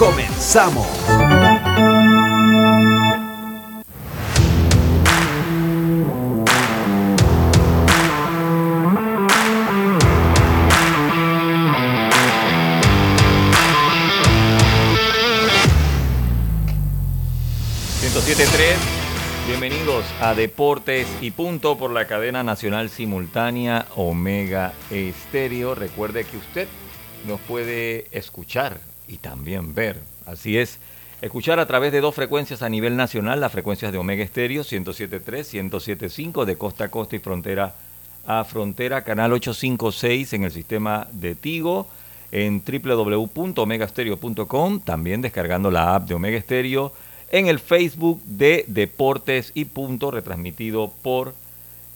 Comenzamos. 107.3, bienvenidos a Deportes y Punto por la cadena nacional simultánea Omega Estéreo. Recuerde que usted nos puede escuchar y también ver. Así es, escuchar a través de dos frecuencias a nivel nacional, las frecuencias de Omega Estéreo 107.3, 107.5 de costa a costa y frontera a frontera, canal 856 en el sistema de Tigo, en www.omegastereo.com, también descargando la app de Omega Stereo en el Facebook de Deportes y Punto, retransmitido por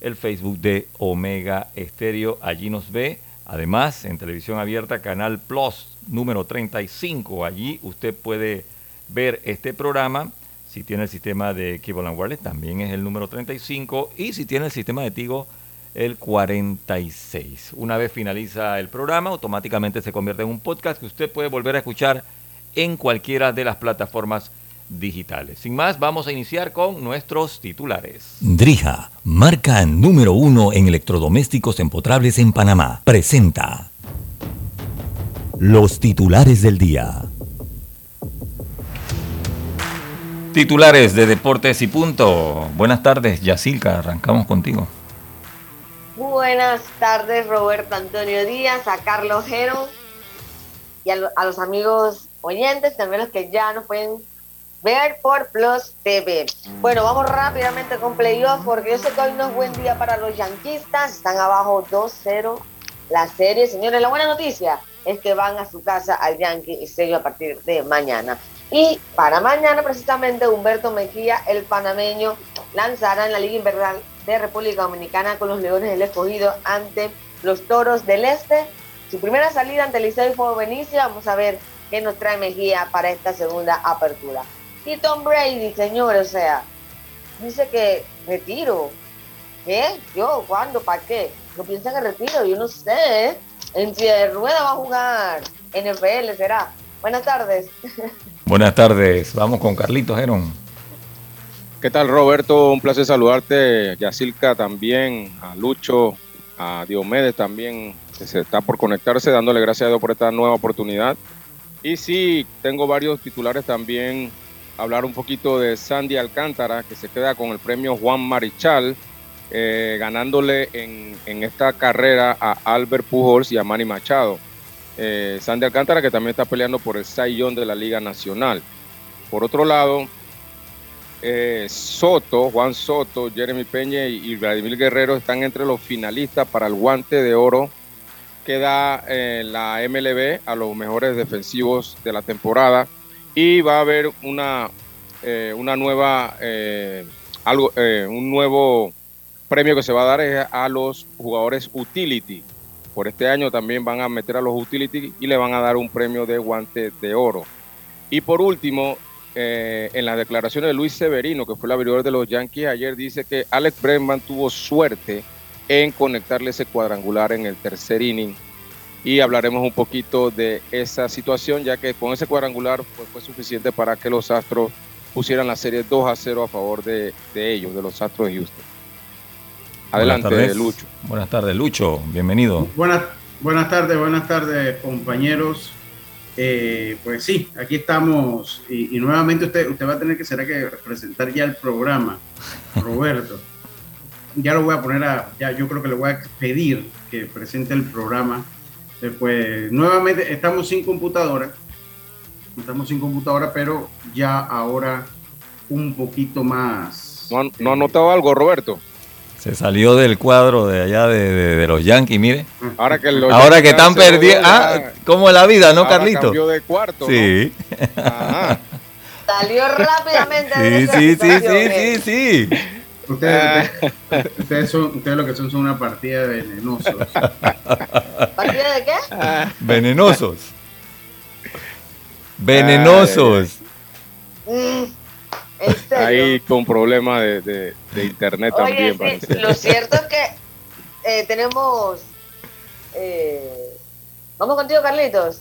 el Facebook de Omega Estéreo. Allí nos ve. Además, en televisión abierta, Canal Plus número 35. Allí usted puede ver este programa. Si tiene el sistema de Cable Wireless, también es el número 35. Y si tiene el sistema de Tigo, el 46. Una vez finaliza el programa, automáticamente se convierte en un podcast que usted puede volver a escuchar en cualquiera de las plataformas digitales. Sin más, vamos a iniciar con nuestros titulares. Drija, marca número uno en electrodomésticos empotrables en Panamá, presenta los titulares del día. Titulares de Deportes y Punto. Buenas tardes, Yacilca, arrancamos contigo. Buenas tardes, Roberto Antonio Díaz, a Carlos Jero y a, a los amigos oyentes, también los que ya nos pueden ver por Plus TV. Bueno, vamos rápidamente con playoff porque yo sé que hoy no es buen día para los yanquistas. Están abajo 2-0 la serie. Señores, la buena noticia es que van a su casa al Yankee y a partir de mañana. Y para mañana, precisamente, Humberto Mejía, el panameño, lanzará en la Liga Invernal de República Dominicana con los Leones del Escogido ante los Toros del Este. Su primera salida ante Liceo y Fuego Benicia. Vamos a ver qué nos trae Mejía para esta segunda apertura. Y Tom Brady, señor, o sea, dice que retiro. ¿Qué? ¿Yo? ¿Cuándo? ¿Para qué? No piensa que retiro, yo no sé. En silla de rueda va a jugar. NFL será. Buenas tardes. Buenas tardes. Vamos con Carlitos Gerón. ¿Qué tal, Roberto? Un placer saludarte. Yacilca también, a Lucho, a Diomedes también, que se está por conectarse, dándole gracias a Dios por esta nueva oportunidad. Y sí, tengo varios titulares también hablar un poquito de Sandy Alcántara, que se queda con el premio Juan Marichal, eh, ganándole en, esta carrera a Albert Pujols y a Manny Machado. Eh, Sandy Alcántara, que también está peleando por el Sayón de la Liga Nacional. Por otro lado, eh, Soto, Juan Soto, Jeremy Peña y, Vladimir Guerrero están entre los finalistas para el guante de oro que da la MLB a los mejores defensivos de la temporada y va a haber una, una nueva, algo, un nuevo premio que se va a dar a los jugadores utility. Por este año también van a meter a los utility y le van a dar un premio de guante de oro. Y por último, en las declaraciones de Luis Severino, que fue el abridor de los Yankees ayer, dice que Alex Bregman tuvo suerte en conectarle ese cuadrangular en el tercer inning y hablaremos un poquito de esa situación, ya que con ese cuadrangular pues, fue suficiente para que los Astros pusieran la serie 2 a 0 a favor de, de ellos, de los Astros de Houston. Adelante, buenas tardes. Lucho. Buenas tardes, Lucho. Bienvenido. Buenas, buenas tardes, buenas tardes, compañeros. Eh, pues sí, aquí estamos y, y, nuevamente usted, usted va a tener que será que presentar ya el programa, Roberto. ya lo voy a poner a, ya yo creo que le voy a pedir que presente el programa Después, nuevamente, estamos sin computadora. Estamos sin computadora, pero ya ahora un poquito más. ¿No, no ha notado algo, Roberto? Se salió del cuadro de allá de, de, de los Yankees, mire. Ahora que, los ahora que están perdiendo. Ah, como la vida, ¿no, Carlito? Cambió de cuarto. Sí. ¿no? Ajá. Salió rápidamente. Sí, sí, sí, sí, sí, sí. Ustedes, ustedes, ustedes son, ustedes lo que son son una partida de venenosos. ¿Partida de qué? Venenosos. Venenosos. Mm, en serio. Ahí con problemas de, de- de internet Oye, también. sí, lo cierto es que eh, tenemos. eh, Vamos contigo, Carlitos.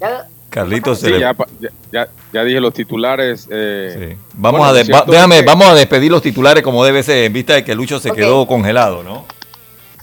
Ya- Carlitos, Sí, ya, ya, dije los titulares. eh, sí. Vamos, bueno, a lo de- va- cierto déjame, es que- vamos a despedir los titulares como debe ser, en vista de que Lucho se quedó congelado, ¿no?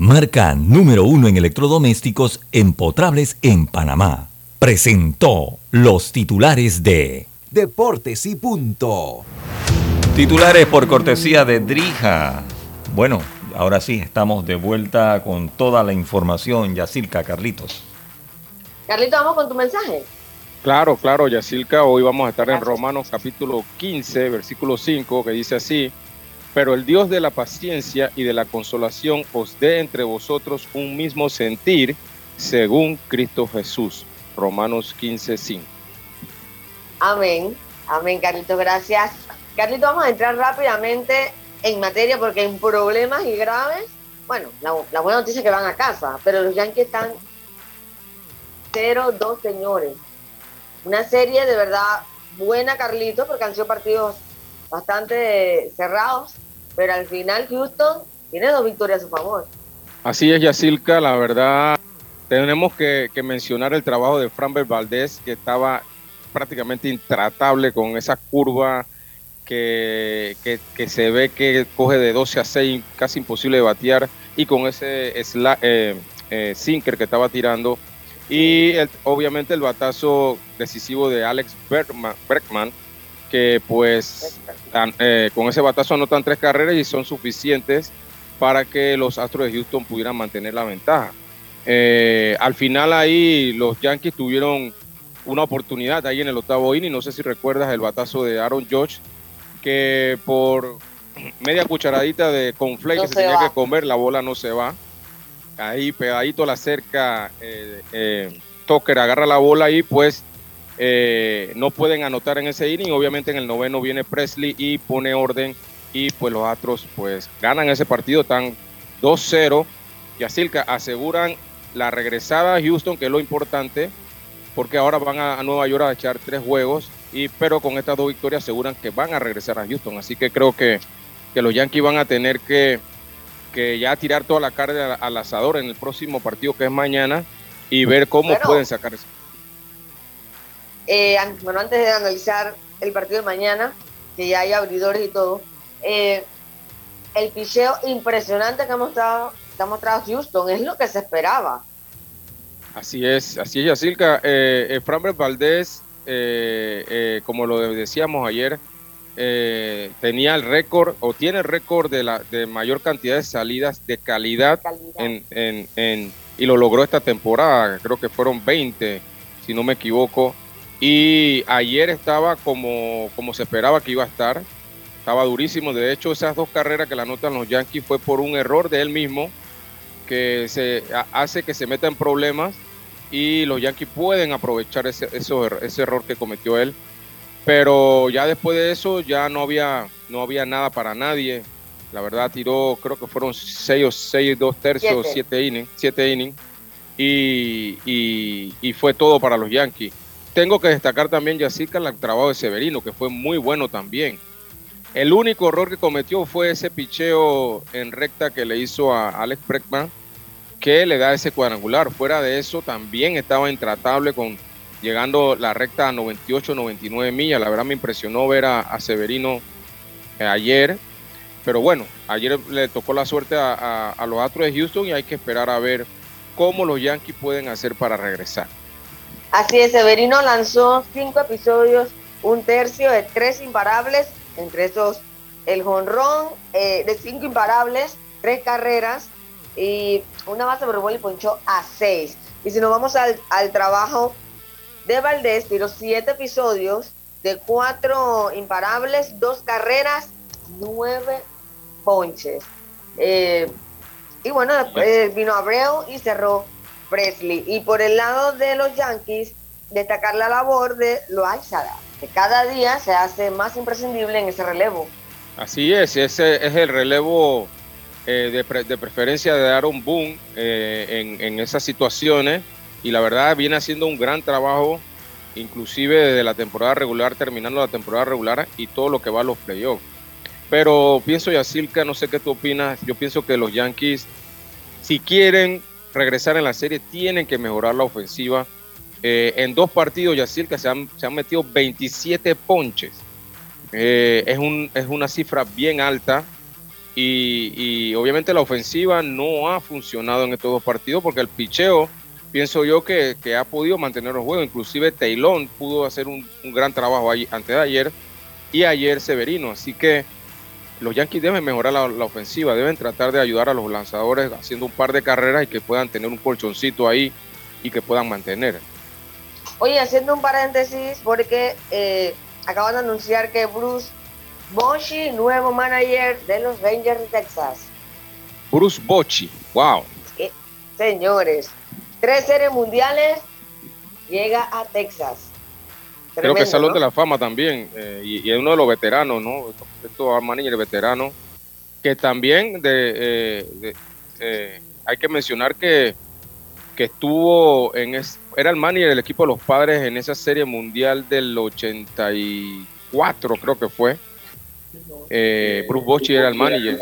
marca número uno en electrodomésticos empotrables en Panamá, presentó los titulares de Deportes y punto. Titulares por cortesía de Drija. Bueno, ahora sí, estamos de vuelta con toda la información, Yacirca, Carlitos. Carlitos, vamos con tu mensaje. Claro, claro, Yacilca, hoy vamos a estar en. Romanos capítulo 15, versículo 5, que dice así, pero el Dios de la paciencia y de la consolación os dé entre vosotros un mismo sentir según Cristo Jesús. Romanos 15, 5. Amén. Amén, Carlitos, gracias. Carlitos, vamos a entrar rápidamente en materia porque en problemas y graves, bueno, la, la buena noticia es que van a casa, pero los Yankees están 0-2, señores. Una serie de verdad buena, Carlitos, porque han sido partidos bastante cerrados, pero al final Houston tiene dos victorias a su favor. Así es, Yacilca, la verdad, tenemos que, mencionar el trabajo de Framber Valdés, que estaba prácticamente intratable con esa curva que, que- que se ve que coge de 12 a 6, casi imposible de batear, y con ese sla- eh, eh, sinker que estaba tirando, y el- obviamente el batazo decisivo de Alex Bergman, Bergman, que pues eh, con ese batazo anotan tres carreras y son suficientes para que los Astros de Houston pudieran mantener la ventaja. Eh, al final ahí los Yankees tuvieron una oportunidad ahí en el octavo inning, no sé si recuerdas el batazo de Aaron Judge, que por media cucharadita de conflake No que se, se tenía va. que comer, la bola no se va. Ahí pegadito a la cerca, eh, eh, Tucker agarra la bola y pues eh, no pueden anotar en ese inning. Obviamente en el noveno viene Presley y pone orden y pues los Astros pues ganan ese partido, están 2-0 y así aseguran la regresada a Houston, que es lo importante, porque ahora van a, Nueva York a echar tres juegos, y pero con estas dos victorias aseguran que van a regresar a Houston. Así que creo que, que los Yankees van a tener que, que ya tirar toda la carne al, al asador en el próximo partido que es mañana y ver cómo pueden sacar. Eh, bueno, antes de analizar el partido de mañana, que ya hay abridores y todo, eh, el picheo impresionante que ha mostrado, que ha mostrado Houston es lo que se esperaba. Así es, así es, Yacilca. Eh, Framber Valdés, eh, eh, como lo decíamos ayer, eh, tenía el récord o tiene el récord de la de mayor cantidad de salidas de calidad Calidad. en, en- en- y lo logró esta temporada. Creo que fueron 20, si no me equivoco. Y ayer estaba como, como se esperaba que iba a estar. Estaba durísimo. De hecho, esas dos carreras que la anotan los Yankees fue por un error de él mismo que se ha- hace que se meta en problemas y los Yankees pueden aprovechar ese, error que cometió él. Pero ya después de eso ya no había, no había nada para nadie. La verdad tiró, creo que fueron seis o seis, dos tercios, Siete. siete innings, siete innings. Y, y- y fue todo para los Yankees. Tengo que destacar también, Yacirca, el trabajo de Severino, que fue muy bueno también. El único error que cometió fue ese picheo en recta que le hizo a Alex Breckman, que le da ese cuadrangular. Fuera de eso, también estaba intratable con llegando la recta a 98, 99 millas. La verdad me impresionó ver a, Severino eh, ayer. Pero bueno, ayer le tocó la suerte a, a- a los Astros de Houston y hay que esperar a ver cómo los Yankees pueden hacer para regresar. Así es, Severino lanzó cinco episodios, un tercio de tres imparables entre esos el jonrón eh, de cinco imparables, tres carreras y una base por bola y ponchó a seis. Y si nos vamos al, al trabajo de Valdés, tiró siete episodios de cuatro imparables, dos carreras, nueve ponches. Eh, y bueno, después vino Abreu y cerró Presley. Y por el lado de los Yankees, destacar la labor de Loaiza, que cada día se hace más imprescindible en ese relevo. Así es, ese es el relevo eh, de, preferencia de dar un boom eh, en, esas situaciones y la verdad viene haciendo un gran trabajo, inclusive desde la temporada regular, terminando la temporada regular y todo lo que va a los playoffs. Pero pienso, Yacilca, no sé qué tú opinas, yo pienso que los Yankees, si quieren regresar en la serie, tienen que mejorar la ofensiva. Eh, en dos partidos, Yacilca, se han, se han metido 27 ponches. Eh, es, un, es una cifra bien alta y, obviamente la ofensiva no ha funcionado en estos dos partidos porque el picheo, pienso yo que, que ha podido mantener el juego, inclusive Taylor pudo hacer un, un gran trabajo ahí, antes de ayer y ayer Severino, así que los Yankees deben mejorar la, la, ofensiva, deben tratar de ayudar a los lanzadores haciendo un par de carreras y que puedan tener un colchoncito ahí y que puedan mantener. Oye, haciendo un paréntesis, porque eh, acaban de anunciar que Bruce Bochy, nuevo manager de los Rangers de Texas. Bruce Bochy, wow. Sí, señores, tres series mundiales, llega a Texas. Creo que es Salón ¿no? de la Fama también, eh, y, y, es uno de los veteranos, ¿no? Estos managers veteranos, que también de, eh, de, eh, hay que mencionar que, que estuvo en, es, era el manager del equipo de los padres en esa serie mundial del 84, creo que fue. Bruce Bochy era el manager.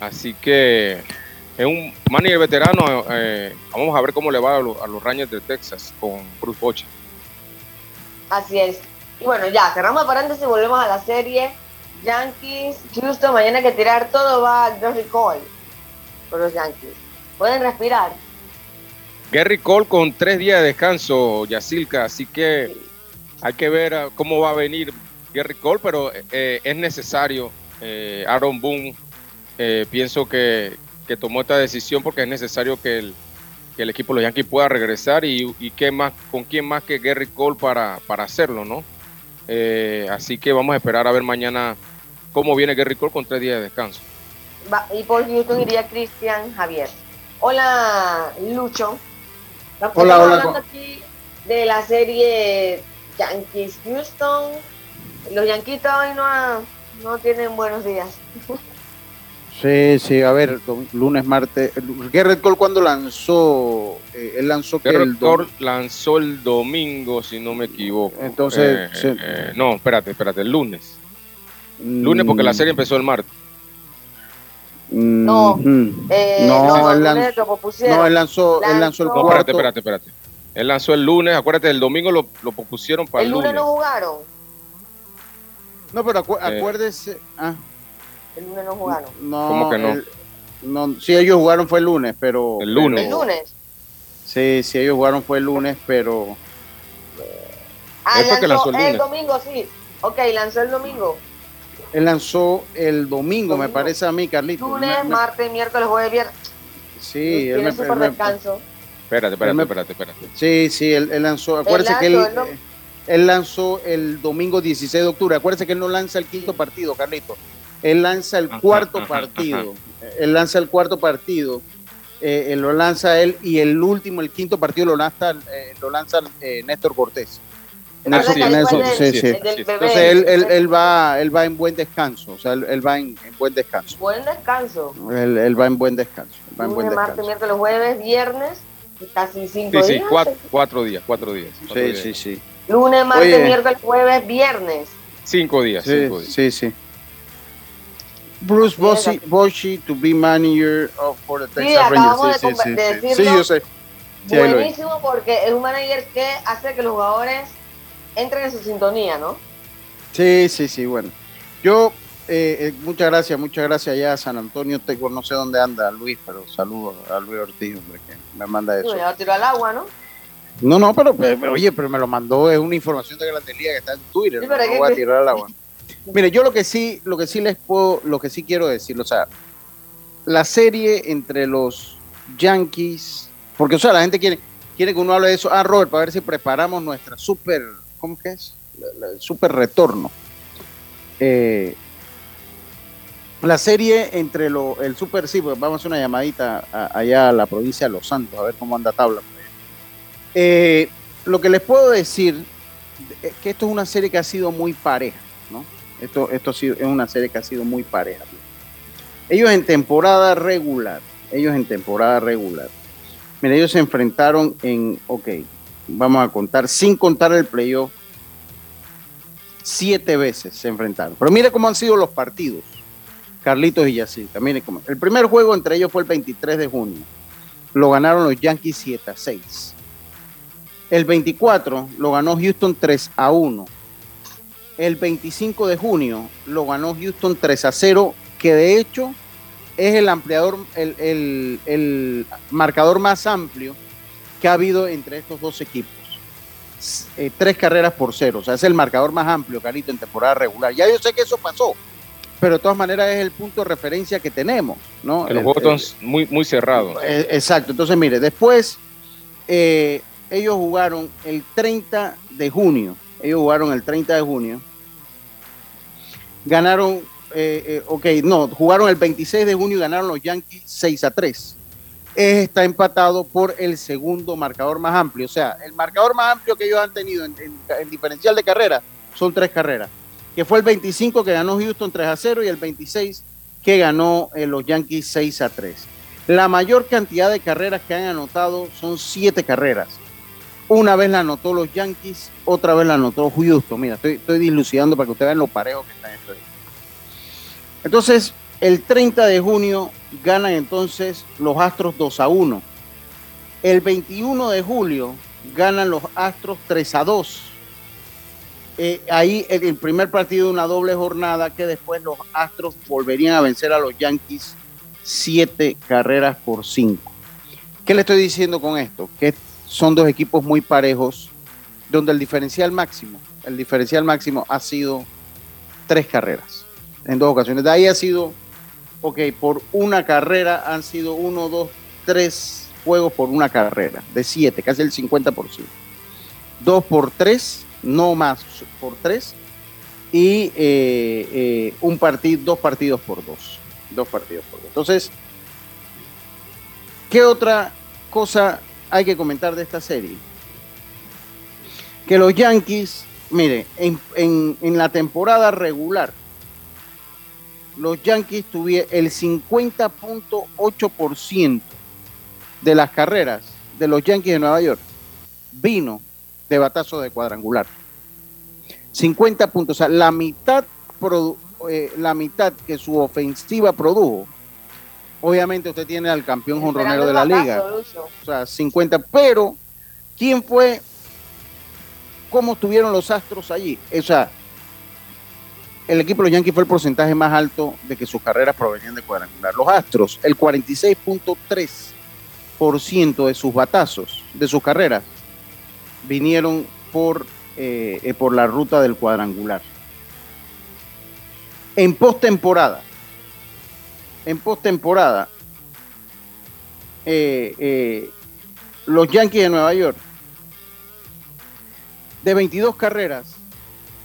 Así que es un manager veterano. Vamos a ver cómo le va a, lo, a, los Rangers de Texas con Bruce Bochy. Así es. Y bueno, ya, cerramos paréntesis y volvemos a la serie. Yankees, Houston, mañana hay que tirar todo va a Gary Cole por los Yankees. Pueden respirar. Gary Cole con tres días de descanso, Yacilca, así que sí. hay que ver uh, cómo va a venir Gary Cole, pero eh, es necesario. Eh, Aaron Boone, eh, pienso que, que, tomó esta decisión porque es necesario que el, que el equipo de los Yankees pueda regresar y, y qué más, con quién más que Gary Cole para, para hacerlo, ¿no? Eh, así que vamos a esperar a ver mañana cómo viene Gary Cole con tres días de descanso. Va, y por Newton iría Cristian Javier. Hola, Lucho. Estamos hola, hola. hablando aquí de la serie Yankees Houston. Los Yankees hoy no, ha, no tienen buenos días. Sí, sí, a ver, lunes, martes. Garrett Cole cuando lanzó, eh, él lanzó que el Cole lanzó el domingo, si no me equivoco. Entonces, eh, sí. eh, no, espérate, espérate, el lunes. Lunes porque la serie empezó el martes. No, mm, eh, no, no, él lanzó, no, él lanzó, lanzó, él lanzó el no, espérate, espérate, espérate. Él lanzó el lunes, acuérdate, el domingo lo, lo propusieron para el, el lunes. lunes. no jugaron? No, pero acu acuérdese. Ah. El lunes no jugaron. No, ¿Cómo que no? El, no? Sí, ellos jugaron fue el lunes, pero. El lunes. El lunes. Sí, sí, ellos jugaron fue el lunes, pero. Ah, lanzó, que lanzó el, el, domingo, sí. Ok, lanzó el domingo. Él lanzó el domingo, domingo. me parece a mí, Carlito. Lunes, me, martes, miércoles, jueves, viernes. Sí, él me, super descanso. Espérate, espérate, espérate, espérate. Sí, sí, él, él lanzó. Acuérdese que él, no... él lanzó el domingo 16 de octubre. Acuérdese que él no lanza el quinto partido, Carlito. Él lanza el cuarto ajá, partido. Ajá. Él lanza el cuarto partido. Eh, él lo lanza él y el último, el quinto partido lo lanza, eh, lo lanza eh, Néstor Cortés. Nelson, Nelson, sí, sí. Entonces él, él, él, va, él va en buen descanso, o sea, él, él va en, en, buen descanso. Buen descanso. Él, él va en buen descanso. Va en buen descanso. martes, miércoles, jueves, viernes, casi cinco sí, días. Sí, cuatro, cuatro días, cuatro días. Cuatro sí, días. sí, sí. Lunes, martes, Oye. miércoles, jueves, viernes. Cinco días, sí, cinco días. Sí, sí. Bruce Bochy, Bochy to be manager of, for the Texas sí, Rangers. Sí, sí, de sí, sí, yo sé. Buenísimo porque es un manager que hace que los jugadores entren en su sintonía, ¿no? Sí, sí, sí, bueno. Yo, eh, eh, muchas gracias, muchas gracias allá a San Antonio. No sé dónde anda Luis, pero saludo a Luis Ortiz, hombre, que me manda eso. Lo tiró al agua, ¿no? No, no, pero, pero, oye, pero me lo mandó, es una información de Grande Liga que está en Twitter, sí, no, no voy a tirar al agua. Mire, yo lo que sí, lo que sí les puedo, lo que sí quiero decir, o sea, la serie entre los Yankees, porque o sea, la gente quiere, quiere que uno hable de eso. Ah, Robert, para ver si preparamos nuestra super, ¿cómo que es? Super retorno. Eh, la serie entre lo, el super, sí, pues vamos a hacer una llamadita allá a la provincia de Los Santos, a ver cómo anda tabla. allá. Eh, lo que les puedo decir es que esto es una serie que ha sido muy pareja. Esto, esto ha sido, es una serie que ha sido muy pareja. Ellos en temporada regular, ellos en temporada regular. Mira, ellos se enfrentaron en, ok, vamos a contar, sin contar el playoff, siete veces se enfrentaron. Pero mire cómo han sido los partidos, Carlitos y Yacirca. Mire cómo. El primer juego entre ellos fue el 23 de junio. Lo ganaron los Yankees 7 a 6. El 24 lo ganó Houston 3 a 1. El 25 de junio lo ganó Houston 3 a 0, que de hecho es el ampliador, el, el- el marcador más amplio que ha habido entre estos dos equipos. Eh, tres carreras por cero, o sea, es el marcador más amplio, Carito, en temporada regular. Ya yo sé que eso pasó, pero de todas maneras es el punto de referencia que tenemos, ¿no? Los El- el- son muy, muy cerrados. eh, Exacto, entonces mire, después eh, ellos jugaron el 30 de junio, ellos jugaron el 30 de junio, ganaron, eh, eh, ok, no, jugaron el 26 de junio y ganaron los Yankees 6 a 3. Está empatado por el segundo marcador más amplio, o sea, el marcador más amplio que ellos han tenido en, en- en diferencial de carrera son tres carreras, que fue el 25 que ganó Houston 3 a 0 y el 26 que ganó eh, los Yankees 6 a 3. La mayor cantidad de carreras que han anotado son siete carreras. Una vez la anotó los Yankees, otra vez la anotó Houston. Mira, estoy, estoy dilucidando para que ustedes vean lo parejo que está esto. Entonces, el 30 de junio ganan entonces los Astros 2 a 1. El 21 de julio ganan los Astros 3 a 2. Eh, ahí el, el primer partido de una doble jornada que después los Astros volverían a vencer a los Yankees siete carreras por cinco. ¿Qué le estoy diciendo con esto? Que son dos equipos muy parejos, donde el diferencial máximo, el diferencial máximo ha sido tres carreras en dos ocasiones. De ahí ha sido, ok, por una carrera han sido uno, dos, tres juegos por una carrera, de siete, casi el 50%. Dos por tres, no más por tres, y eh, eh, un partido, dos partidos por dos. Dos partidos por dos. Entonces, ¿qué otra cosa hay que comentar de esta serie? Que los Yankees, mire, en, la temporada regular, los Yankees tuvieron el 50.8% de las carreras de los Yankees de Nueva York vino de batazo de cuadrangular. 50 puntos, o sea, la mitad, eh, la mitad que su ofensiva produjo. Obviamente usted tiene al campeón jonronero de la liga, o sea, 50, pero ¿quién fue? ¿Cómo estuvieron los Astros allí? O sea, el equipo de los Yankees fue el porcentaje más alto de que sus carreras provenían de cuadrangular. Los Astros, el 46.3% de sus batazos, de sus carreras, vinieron por, eh, eh, por la ruta del cuadrangular. En postemporada, en postemporada, eh, eh, los Yankees de Nueva York, de 22 carreras,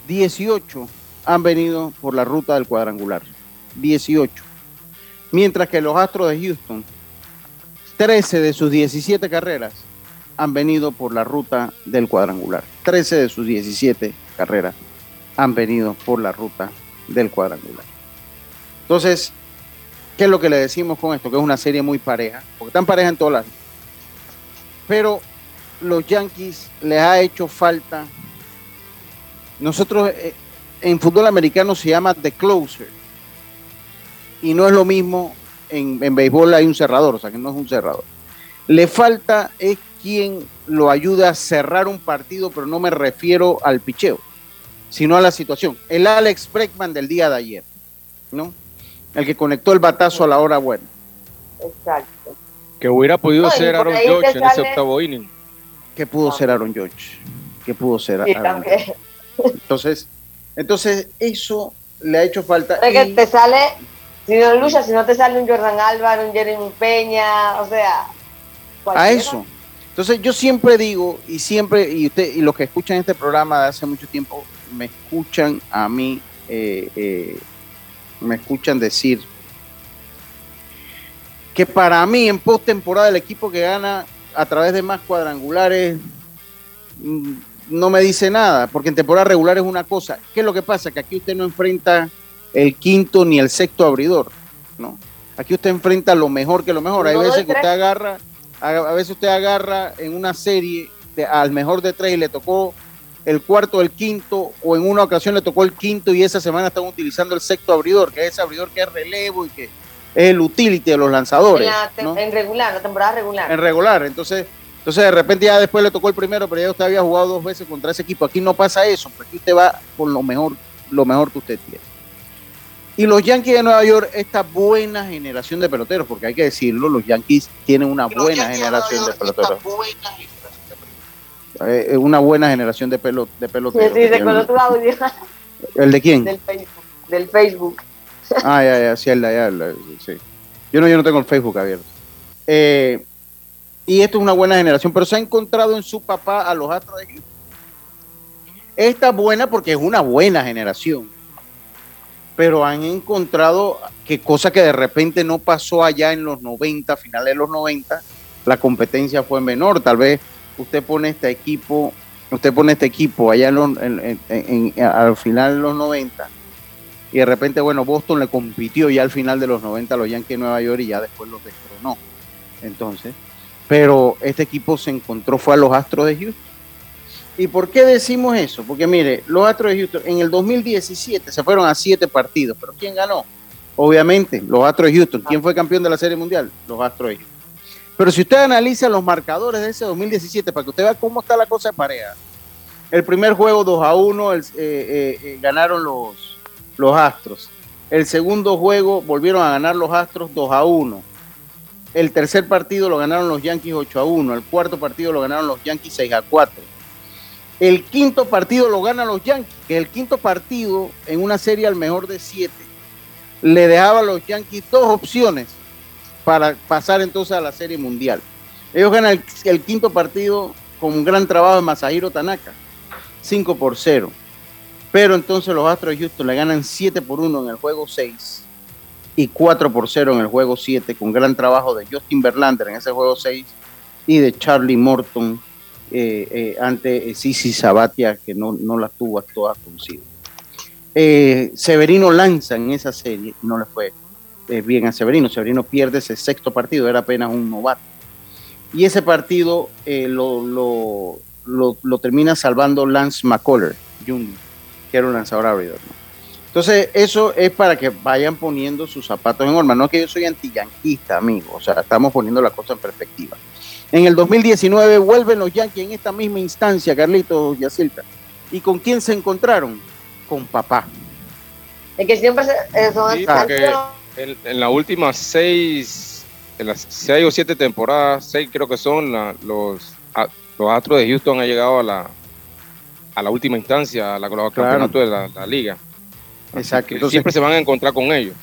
18 han venido por la ruta del cuadrangular. 18. Mientras que los Astros de Houston, 13 de sus 17 carreras han venido por la ruta del cuadrangular. 13 de sus 17 carreras han venido por la ruta del cuadrangular. Entonces, ¿qué es lo que le decimos con esto? Que es una serie muy pareja, porque están pareja en todas las. Pero los Yankees les ha hecho falta. Nosotros eh, en fútbol americano se llama the closer. Y no es lo mismo, en, en béisbol hay un cerrador, o sea que no es un cerrador. Le falta es quien lo ayude a cerrar un partido, pero no me refiero al picheo, sino a la situación. El Alex Bregman del día de ayer, ¿no? El que conectó el batazo a la hora buena. Exacto. Que hubiera podido No, ser Aaron George en ese octavo inning. ¿Qué pudo ser Aaron George? ¿Qué pudo ser Sí, Aaron también. Entonces, entonces eso le ha hecho falta. Es que te sale, si no lucha, si no te sale un Jordan Álvaro, un Jeremy Peña, o sea. A eso. Entonces yo siempre digo, y siempre, y usted, y los que escuchan este programa de hace mucho tiempo, me escuchan a mí, eh, eh, me escuchan decir que para mí en postemporada el equipo que gana a través de más cuadrangulares mm, no me dice nada, porque en temporada regular es una cosa. ¿Qué es lo que pasa? Que aquí usted no enfrenta el quinto ni el sexto abridor, ¿no? Aquí usted enfrenta lo mejor que lo mejor. Hay veces que usted agarra, a veces usted agarra en una serie al mejor de tres y le tocó el cuarto, el quinto, o en una ocasión le tocó el quinto y esa semana están utilizando el sexto abridor, que es ese abridor que es relevo y que es el utility de los lanzadores. En, regular, la temporada regular. En regular, entonces, entonces de repente ya después le tocó el primero, pero ya usted había jugado dos veces contra ese equipo. Aquí no pasa eso, porque usted va con lo mejor, lo mejor que usted tiene. Y los Yankees de Nueva York, esta buena generación de peloteros, porque hay que decirlo, los Yankees tienen una buena generación de peloteros. Eh, eh, una buena generación de, pelo, de peloteros. Sí, sí. ¿El de quién? Del Facebook. Del Facebook. Ah, ya, ya, sí, ya, sí. Yo no, yo no tengo el Facebook abierto. Eh, y esto es una buena generación, pero se ha encontrado en su papá a los Astros de Houston. Esta buena porque es una buena generación, pero han encontrado que cosa que de repente no pasó allá en los 90, finales de los 90, la competencia fue menor, tal vez usted pone este equipo, usted pone este equipo allá al final de los 90 y de repente, bueno, Boston le compitió ya al final de los 90 a los Yankees de Nueva York y ya después los destronó. Entonces, pero este equipo se encontró, fue a los Astros de Houston. ¿Y por qué decimos eso? Porque mire, los Astros de Houston en el 2017 se fueron a siete partidos, pero ¿quién ganó? Obviamente, los Astros de Houston. ¿Quién fue campeón de la Serie Mundial? Los Astros de Houston. Pero si usted analiza los marcadores de ese 2017, para que usted vea cómo está la cosa de pareja, el primer juego 2 a 1 eh, eh, eh, ganaron los, los Astros. El segundo juego volvieron a ganar los Astros 2 a 1. El tercer partido lo ganaron los Yankees 8 a 1. El cuarto partido lo ganaron los Yankees 6 a 4. El quinto partido lo ganan los Yankees, que el quinto partido en una serie al mejor de 7 le dejaba a los Yankees dos opciones para pasar entonces a la Serie Mundial. Ellos ganan el, quinto partido con un gran trabajo de Masahiro Tanaka, 5 por 0. Pero entonces los Astros de Houston le ganan 7 por 1 en el juego 6 y 4 por 0 en el juego 7, con gran trabajo de Justin Verlander en ese juego 6 y de Charlie Morton eh, eh, ante Sisi Sabatia, que no, no las tuvo todas consigo. Eh, Severino lanza en esa serie, no le fue eh, bien a Severino. Severino pierde ese sexto partido, era apenas un novato. Y ese partido eh, lo, lo, termina salvando Lance McCuller Jr., que era un lanzador abridor. Entonces, eso es para que vayan poniendo sus zapatos en forma. No es que yo soy antiyanquista, amigo. O sea, estamos poniendo la cosa en perspectiva. En el 2019 vuelven los Yankees en esta misma instancia, Carlitos Yacilca. ¿Y con quién se encontraron? Con papá. Es que siempre se, eh, son en, en las últimas seis, en las seis o siete temporadas, seis creo que son, los, los Astros de Houston han llegado a la, a la última instancia, a la, campeonato de la, liga. Exacto. siempre se van a encontrar con ellos.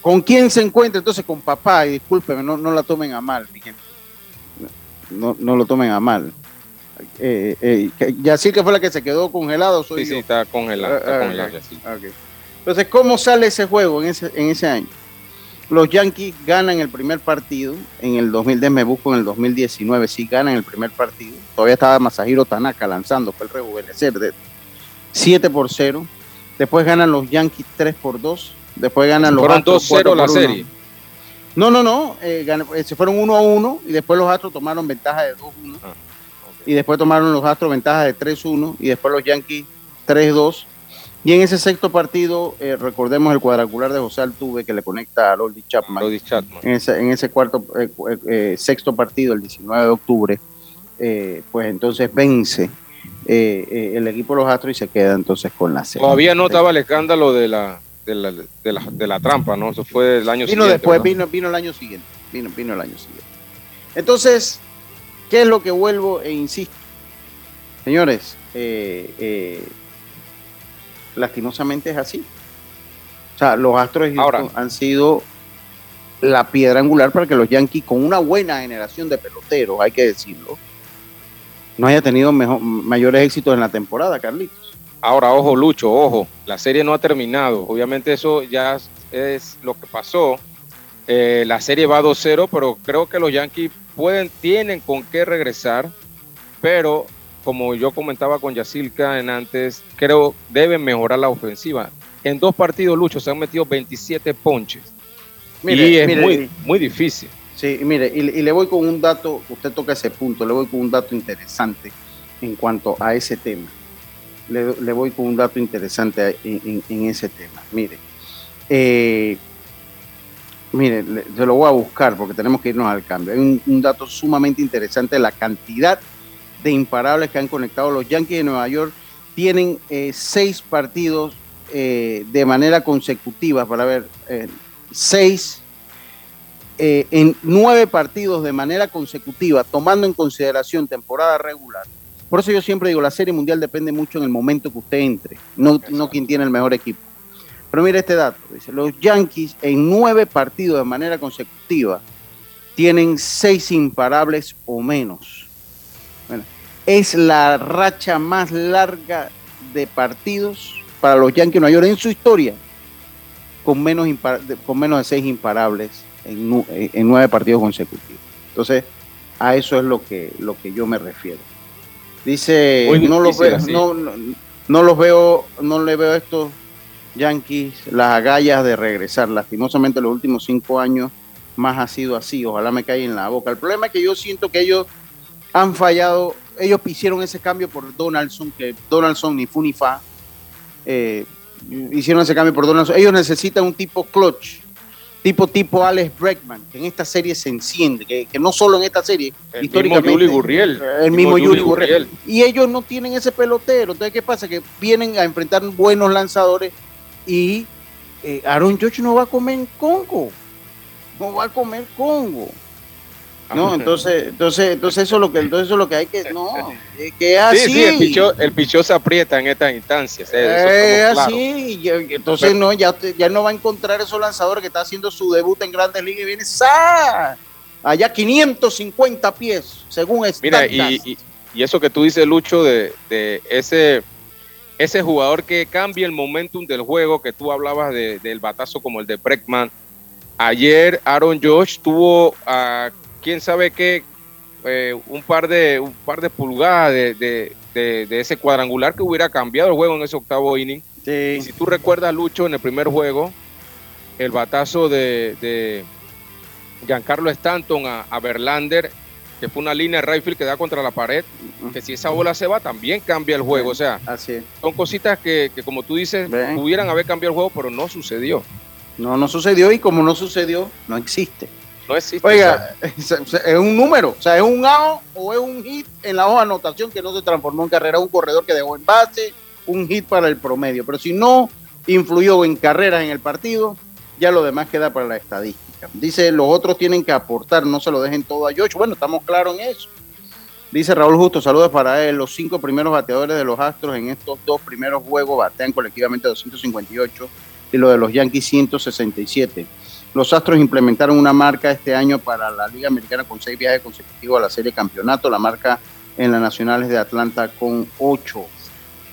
¿Con quién se encuentra entonces? Con papá, y discúlpeme, no, no la tomen a mal, mi gente. No, no lo tomen a mal. Eh, eh, que fue la que se quedó congelado. Soy sí, sí, está congelado. Está ah, congelado Entonces, ¿cómo sale ese juego en ese, en ese año? Los Yankees ganan el primer partido en el 2010, me busco en el 2019, sí ganan el primer partido. Todavía estaba Masahiro Tanaka lanzando, fue el rejuvenecer de 7 por 0. Después ganan los Yankees 3 por 2. Después ganan los Astros 2-0 la serie. No, no, no. Eh, eh, se fueron 1 a 1 y después los Astros tomaron ventaja de 2-1. Ah, y después tomaron los Astros ventaja de 3-1 y después los Yankees 3-2 y en ese sexto partido, eh, recordemos el cuadrangular de José Altuve que le conecta a Lodi Chapman. En, ese, en ese cuarto, eh, eh, sexto partido, el 19 de octubre, pues entonces vence el equipo de los Astros y se queda entonces con la serie. Todavía no estaba el escándalo de la, de la, de la, de la trampa, ¿no? Eso fue el año vino Después, vino, vino el año siguiente. Vino, vino el año siguiente. Entonces, ¿qué es lo que vuelvo e insisto? Señores, eh, lastimosamente es así. O sea, los Astros Houston han sido la piedra angular para que los Yankees, con una buena generación de peloteros, hay que decirlo, no haya tenido mayores éxitos en la temporada, Carlitos. Ahora, ojo, Lucho, ojo, la serie no ha terminado. Obviamente eso ya es lo que pasó. Eh, la serie va 2-0, pero creo que los Yankees pueden, tienen con qué regresar, pero como yo comentaba con Yacilca en antes, creo deben mejorar la ofensiva. En dos partidos, Lucho, se han metido 27 ponches. y es muy, muy difícil. Sí, mire, y, le voy con un dato, usted toca ese punto, le voy con un dato interesante en cuanto a ese tema. Le, voy con un dato interesante en, ese tema. Mire, eh, mire, se lo voy a buscar porque tenemos que irnos al cambio. Hay un, dato sumamente interesante, la cantidad de imparables que han conectado los Yankees de Nueva York. Tienen eh, seis partidos eh, de manera consecutiva, para ver, seis en nueve partidos de manera consecutiva, tomando en consideración temporada regular, por eso yo siempre digo, la Serie Mundial depende mucho en el momento que usted entre, no, no quien tiene el mejor equipo. Pero mire este dato, dice, los Yankees en nueve partidos de manera consecutiva tienen seis imparables o menos. Es la racha más larga de partidos para los Yankees de Nueva York en su historia, con menos, con menos de seis imparables en, en nueve partidos consecutivos. Entonces, a eso es lo que, lo que yo me refiero. Dice, no los, veo, no, no, los veo, no le veo a estos Yankees las agallas de regresar. Lastimosamente los últimos cinco años más ha sido así. Ojalá me caiga en la boca. El problema es que yo siento que ellos han fallado. Ellos hicieron ese cambio por Donaldson, que Donaldson ni fu ni fa. Eh, hicieron ese cambio por Donaldson. Ellos necesitan un tipo clutch tipo tipo Alex Bregman, que en esta serie se enciende, que, no solo en esta serie, el históricamente. Mismo Yuli Gurriel. El, mismo, Yuli Gurriel. Y ellos no tienen ese pelotero. Entonces, ¿qué pasa? Que vienen a enfrentar buenos lanzadores y eh, Aaron George no va a comer Congo. No va a comer Congo. No, entonces, entonces, entonces eso es lo que, entonces eso es lo que hay que, no, que así. Sí, el pichó, se aprieta en estas instancias. Eh, es así, entonces no, ya, ya no va a encontrar esos lanzadores que está haciendo su debut en Grandes Ligas y viene ¡sa! allá 550 pies, según Mira, y, y, eso que tú dices, Lucho, de, de, ese, ese jugador que cambia el momentum del juego, que tú hablabas de, del batazo como el de Breckman. Ayer Aaron Josh tuvo a quién sabe qué, eh, un, par de, un par de pulgadas de, ese cuadrangular que hubiera cambiado el juego en ese octavo inning. Y si tú recuerdas, Lucho, en el primer juego, el batazo de, Giancarlo Stanton a, a, Verlander, que fue una línea de rifle que da contra la pared, que si esa bola se va, también cambia el juego. O sea, son cositas que, como tú dices, pudieran haber cambiado el juego, pero no sucedió. No, no sucedió y como no sucedió, no existe. No existe. Oiga, es, un número, o sea, es un out o es un hit en la hoja de anotación que no se transformó en carrera, un corredor que dejó en base, un hit para el promedio. Pero si no influyó en carreras en el partido, ya lo demás queda para la estadística. Dice, los otros tienen que aportar, no se lo dejen todo a George. Bueno, estamos claros en eso. Dice Raúl Justo, saludos para él. Los cinco primeros bateadores de los Astros en estos dos primeros juegos batean colectivamente 258 y lo de los Yankees 167. Los Astros implementaron una marca este año para la Liga Americana con seis viajes consecutivos a la Serie Campeonato, la marca en las Nacionales de Atlanta con ocho.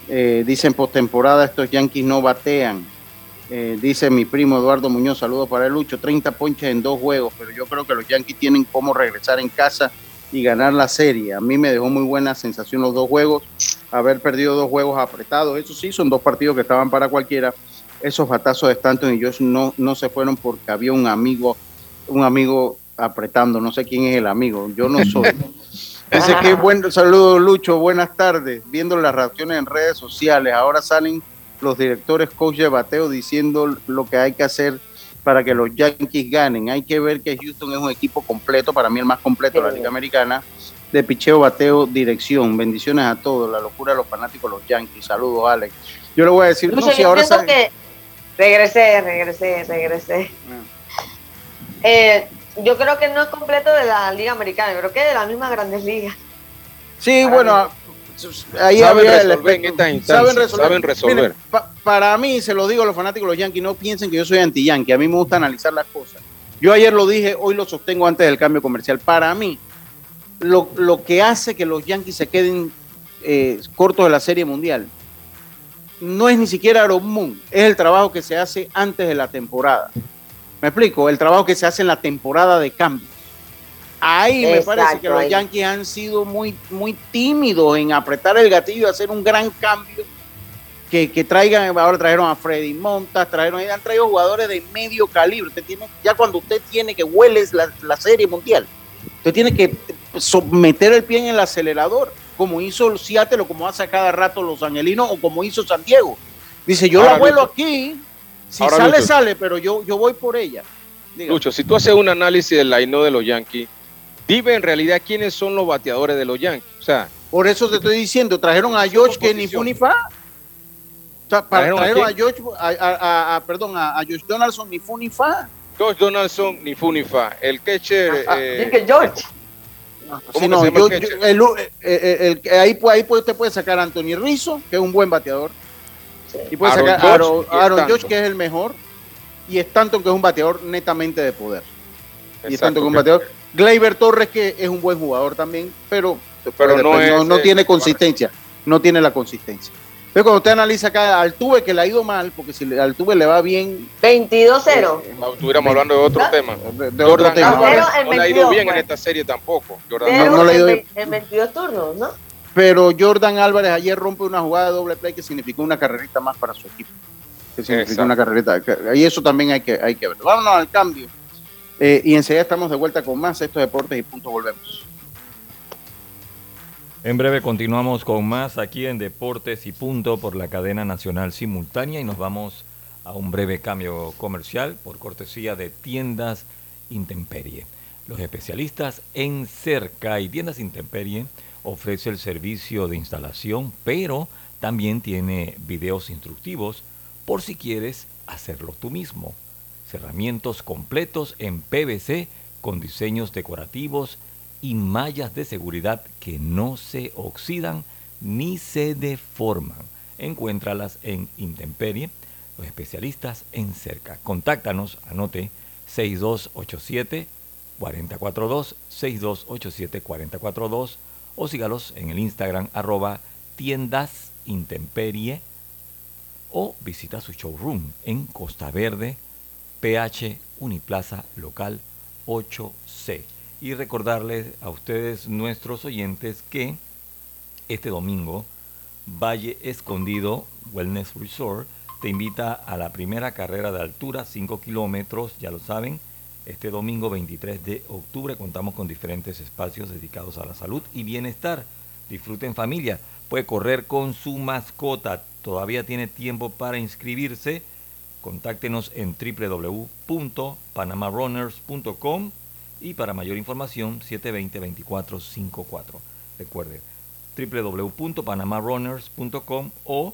Eh, dicen postemporada estos Yankees no batean. Eh, dice mi primo Eduardo Muñoz, saludos para el Lucho, 30 ponches en dos juegos, pero yo creo que los Yankees tienen cómo regresar en casa y ganar la serie. A mí me dejó muy buena sensación los dos juegos, haber perdido dos juegos apretados. Eso sí, son dos partidos que estaban para cualquiera, esos batazos de Stanton y Josh no, no se fueron porque había un amigo, un amigo apretando, no sé quién es el amigo, yo no soy. Dice que buen saludo Lucho, buenas tardes. Viendo las reacciones en redes sociales, ahora salen los directores coach de bateo diciendo lo que hay que hacer para que los Yankees ganen. Hay que ver que Houston es un equipo completo, para mí el más completo de la Liga Americana, de picheo, bateo, dirección. Bendiciones a todos, la locura de los fanáticos los Yankees. Saludos, Alex. Yo le voy a decir, no, si ahora Regresé, regresé, regresé. Ah. Eh, yo creo que no es completo de la Liga Americana, creo que de las mismas grandes ligas. Sí, bueno, ahí Saben el resolver en instancias, saben resolver. Miren, pa- para mí, se lo digo a los fanáticos de los Yankees, no piensen que yo soy anti-Yankee. A mí me gusta analizar las cosas. Yo ayer lo dije, hoy lo sostengo antes del cambio comercial. Para mí, lo, lo que hace que los Yankees se queden eh, cortos de la Serie Mundial no es ni siquiera Moon, es el trabajo que se hace antes de la temporada. ¿Me explico? El trabajo que se hace en la temporada de cambio. Ahí me parece que los ahí. Yankees han sido muy, muy tímidos en apretar el gatillo y hacer un gran cambio. Que, que traigan, ahora trajeron a Freddy Montas, trajeron, han traído jugadores de medio calibre. Usted tiene, ya cuando usted tiene que hueles la, la serie mundial, usted tiene que someter el pie en el acelerador, como hizo Seattle o como hace cada rato los angelinos o como hizo San Diego. Dice, yo Ahora, la vuelo Lucho. aquí, si Ahora, sale, Lucho. sale, pero yo, yo voy por ella. Diga. Lucho, si tú haces un análisis del line de los Yankees, dime en realidad quiénes son los bateadores de los Yankees. O sea, Por eso te estoy diciendo, trajeron a George que ni fu ni fa. O sea, para- ¿Trajeron a? George, a, a- a- a- perdón, a, a Josh Donaldson ni fu ni fa. George Donaldson ni fu ni fa. El catcher. Ah, eh, dije George. ¿Cómo Sí, no, yo- el yo- el- eh, eh, el- ahí, ahí usted puede sacar a Anthony Rizzo, que es un buen bateador. Y puede Aaron sacar a Aaron, y Aaron. Judge, que es el mejor. Y Stanton, que es un bateador netamente de poder. Y Exacto, Stanton, que es un que- bateador. Gleyber Torres, que es un buen jugador también, pero, Pero no no, es, no tiene consistencia. No tiene la consistencia. Pero cuando usted analiza acá a Altuve, que le ha ido mal, porque si le- a Altuve le va bien, 22-0. No, estuviéramos hablando de otro ¿Ah? tema. de, de otro Jordan tema. No le ha ido 22, bien en pues. esta serie tampoco. Jordan Pero no- no le dio- ve- en 22 turnos, ¿no? Pero Jordan Álvarez ayer rompe una jugada de doble play que significó una carrerita más para su equipo. Que significó Exacto. una carrerita. Y eso también hay que, hay que verlo. Vámonos al cambio. Eh, y enseguida estamos de vuelta con más estos deportes y punto volvemos. En breve continuamos con más aquí en Deportes y Punto por la cadena nacional simultánea y nos vamos a un breve cambio comercial por cortesía de Tiendas Intemperie. Los especialistas en cerca y Tiendas Intemperie ofrece el servicio de instalación, pero también tiene videos instructivos por si quieres hacerlo tú mismo. Cerramientos completos en PVC con diseños decorativos y mallas de seguridad que no se oxidan ni se deforman. Encuéntralas en Intemperie, los especialistas en cerca. Contáctanos, anote 6287 442 6287 442 o sígalos en el Instagram arroba tiendas o visita su showroom en Costa Verde, PH Uniplaza Local 8C. Y recordarles a ustedes, nuestros oyentes, que este domingo Valle Escondido Wellness Resort te invita a la primera carrera de altura, 5 kilómetros, ya lo saben. Este domingo 23 de octubre contamos con diferentes espacios dedicados a la salud y bienestar. Disfruten familia, puede correr con su mascota. Todavía tiene tiempo para inscribirse. Contáctenos en www.panamarunners.com y para mayor información 720-2454. Recuerde www.panamarunners.com o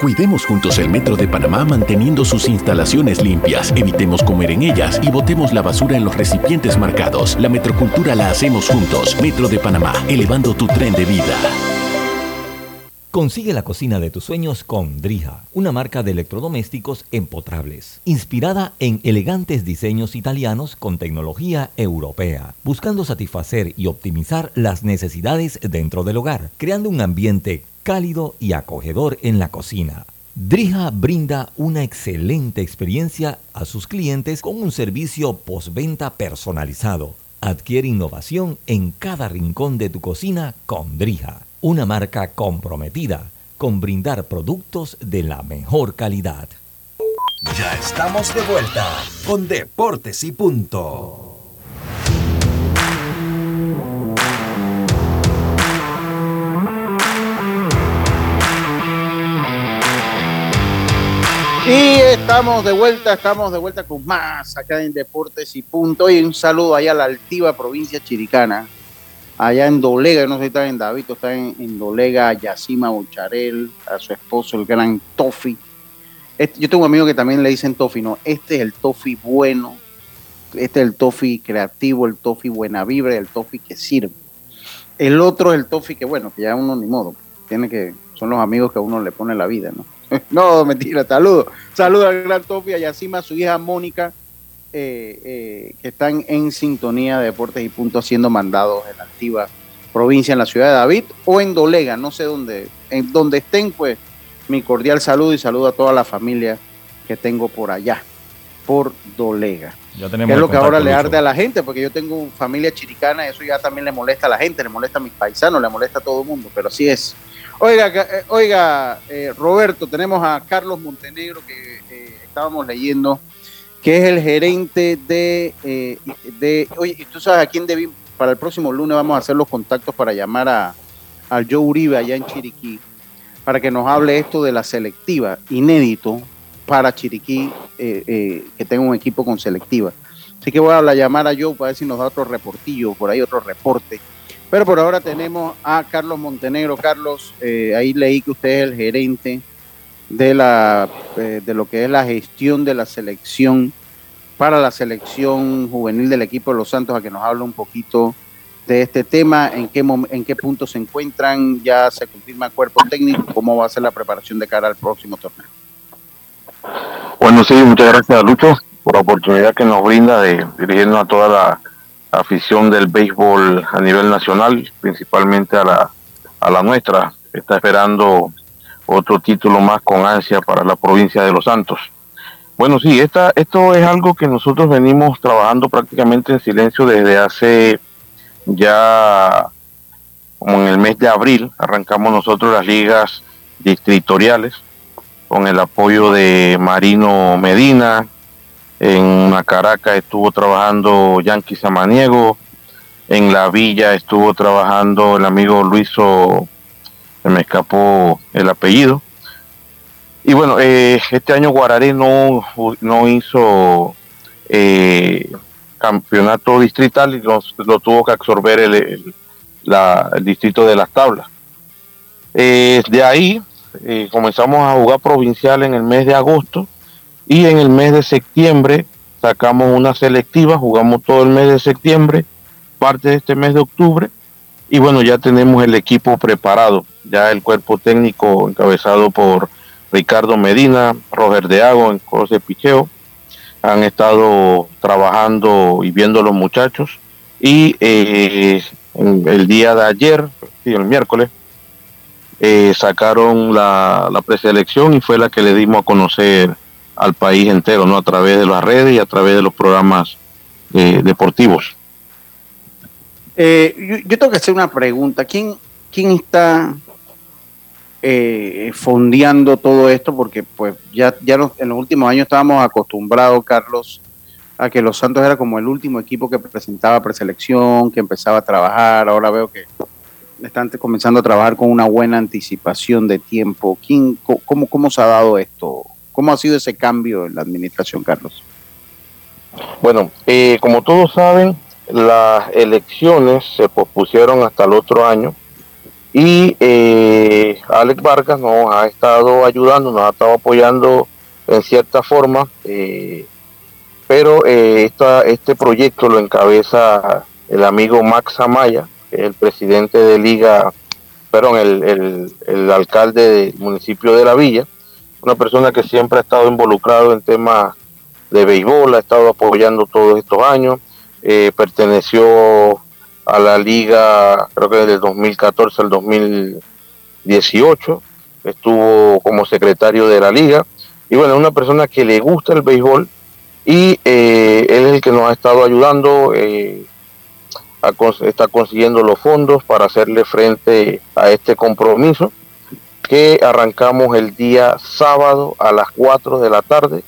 Cuidemos juntos el Metro de Panamá manteniendo sus instalaciones limpias, evitemos comer en ellas y botemos la basura en los recipientes marcados. La metrocultura la hacemos juntos. Metro de Panamá, elevando tu tren de vida. Consigue la cocina de tus sueños con Drija, una marca de electrodomésticos empotrables, inspirada en elegantes diseños italianos con tecnología europea, buscando satisfacer y optimizar las necesidades dentro del hogar, creando un ambiente cálido y acogedor en la cocina. Drija brinda una excelente experiencia a sus clientes con un servicio postventa personalizado. Adquiere innovación en cada rincón de tu cocina con Drija, una marca comprometida con brindar productos de la mejor calidad. Ya estamos de vuelta con Deportes y Punto. Y estamos de vuelta, estamos de vuelta con más acá en Deportes y Punto. Y un saludo allá a la altiva provincia chiricana, allá en Dolega, no sé si está en David, está en, en Dolega, Yacima Bucharel, a su esposo, el gran Tofi. Este, yo tengo un amigo que también le dicen Tofi, no, este es el Tofi bueno, este es el Tofi creativo, el Tofi buena vibra, el Tofi que sirve. El otro es el Tofi que, bueno, que ya uno ni modo, tiene que, son los amigos que a uno le pone la vida, ¿no? no, mentira, saludo. Saludo al gran Tofi, a Yacima, a su hija Mónica, eh, eh, que están en sintonía de Deportes y Punto siendo mandados en la activa provincia, en la ciudad de David o en Dolega, no sé dónde, en donde estén, pues mi cordial saludo y saludo a toda la familia que tengo por allá, por Dolega. Ya Que tenemos es lo que ahora le arde a la gente, porque yo tengo familia chiricana, eso ya también le molesta a la gente, le molesta a mis paisanos, le molesta a todo el mundo, pero así es. Oiga, eh, oiga eh, Roberto, tenemos a Carlos Montenegro que eh, estábamos leyendo, que es el gerente de, eh, de oye, ¿y tú sabes a quién debí? Para el próximo lunes vamos a hacer los contactos para llamar a, al Joe Uribe allá en Chiriquí, para que nos hable esto de la selectiva, inédito para Chiriquí, eh, eh, que tenga un equipo con selectiva. Así que voy a la- llamar a Joe para ver si nos da otro reportillo, por ahí otro reporte. Pero por ahora tenemos a Carlos Montenegro. Carlos, eh, ahí leí que usted es el gerente de, la, eh, de lo que es la gestión de la selección para la selección juvenil del equipo de los Santos, a que nos hable un poquito de este tema, en qué, en qué punto se encuentran, ya se confirma el cuerpo técnico, cómo va a ser la preparación de cara al próximo torneo. Bueno, sí, muchas gracias a Lucho por la oportunidad que nos brinda de dirigirnos a toda la afición del béisbol a nivel nacional, principalmente a la, a la nuestra, está esperando otro título más con ansia para la provincia de Los Santos. Bueno, sí, esta, esto es algo que nosotros venimos trabajando prácticamente en silencio desde hace ya como en el mes de abril, arrancamos nosotros las ligas distritoriales con el apoyo de Marino Medina. En Macaraca estuvo trabajando Yankee Samaniego. En La Villa estuvo trabajando el amigo Luiso, se me escapó el apellido. Y bueno, eh, este año Guararé no, no hizo eh, campeonato distrital y los- lo tuvo que absorber el distrito de las tablas. Eh, de ahí eh, comenzamos a jugar provincial en el mes de agosto y en el mes de septiembre sacamos una selectiva, jugamos todo el mes de septiembre, parte de este mes de octubre y bueno, ya tenemos el equipo preparado, ya el cuerpo técnico encabezado por Ricardo Medina, Roger de Ago en Coros de Picheo, han estado trabajando y viendo los muchachos y eh, el día de ayer, el miércoles, eh, sacaron la, preselección y fue la que le dimos a conocer al país entero, ¿no? A través de las redes y a través de los programas eh, deportivos. Eh, yo, tengo que hacer una pregunta. ¿Quién, quién está fondeando todo esto? Porque pues ya, ya en los últimos años estábamos acostumbrados, Carlos, a que los Santos era como el último equipo que presentaba preselección, que empezaba a trabajar. Ahora veo que están comenzando a trabajar con una buena anticipación de tiempo. ¿Quién, cómo, ¿Cómo se ha dado esto? ¿Cómo ha sido ese cambio en la administración, Carlos? Bueno, eh, como todos saben, las elecciones se pospusieron hasta el otro año y eh, Alex Vargas nos ha estado ayudando, nos ha estado apoyando en cierta forma, eh, pero este proyecto lo encabeza el amigo Max Amaya, el presidente de Liga, perdón, el, el, alcalde del municipio de La Villa, una persona que siempre ha estado involucrado en temas de béisbol, ha estado apoyando todos estos años, eh, perteneció a la liga, creo que desde el 2014 al 2018, estuvo como secretario de la liga, y bueno, una persona que le gusta el béisbol y eh, él es el que nos ha estado ayudando. Eh, está consiguiendo los fondos para hacerle frente a este compromiso que arrancamos el día sábado a las 4 de la tarde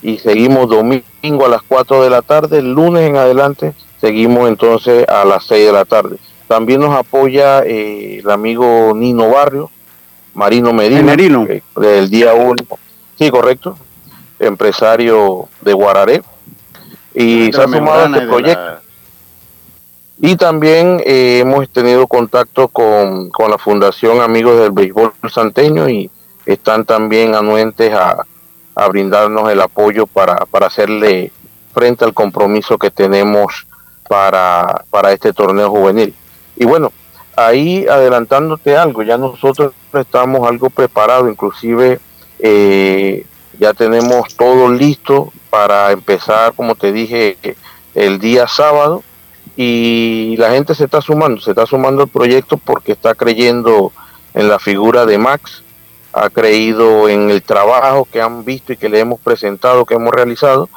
y seguimos domingo a las 4 de la tarde, el lunes en adelante seguimos entonces a las 6 de la tarde. También nos apoya eh, el amigo Nino Barrio, Marino Medina, eh, del día 1, sí, correcto, empresario de Guararé, y se ha sumado a este proyecto. Y también eh, hemos tenido contacto con, la Fundación Amigos del Béisbol Santeño y están también anuentes a, brindarnos el apoyo para, hacerle frente al compromiso que tenemos para, este torneo juvenil. Y bueno, ahí adelantándote algo, ya nosotros estamos algo preparados, inclusive eh, ya tenemos todo listo para empezar, como te dije, el día sábado y la gente se está sumando, se está sumando al proyecto porque está creyendo en la figura de Max, ha creído en el trabajo que han visto y que le hemos presentado, que hemos realizado,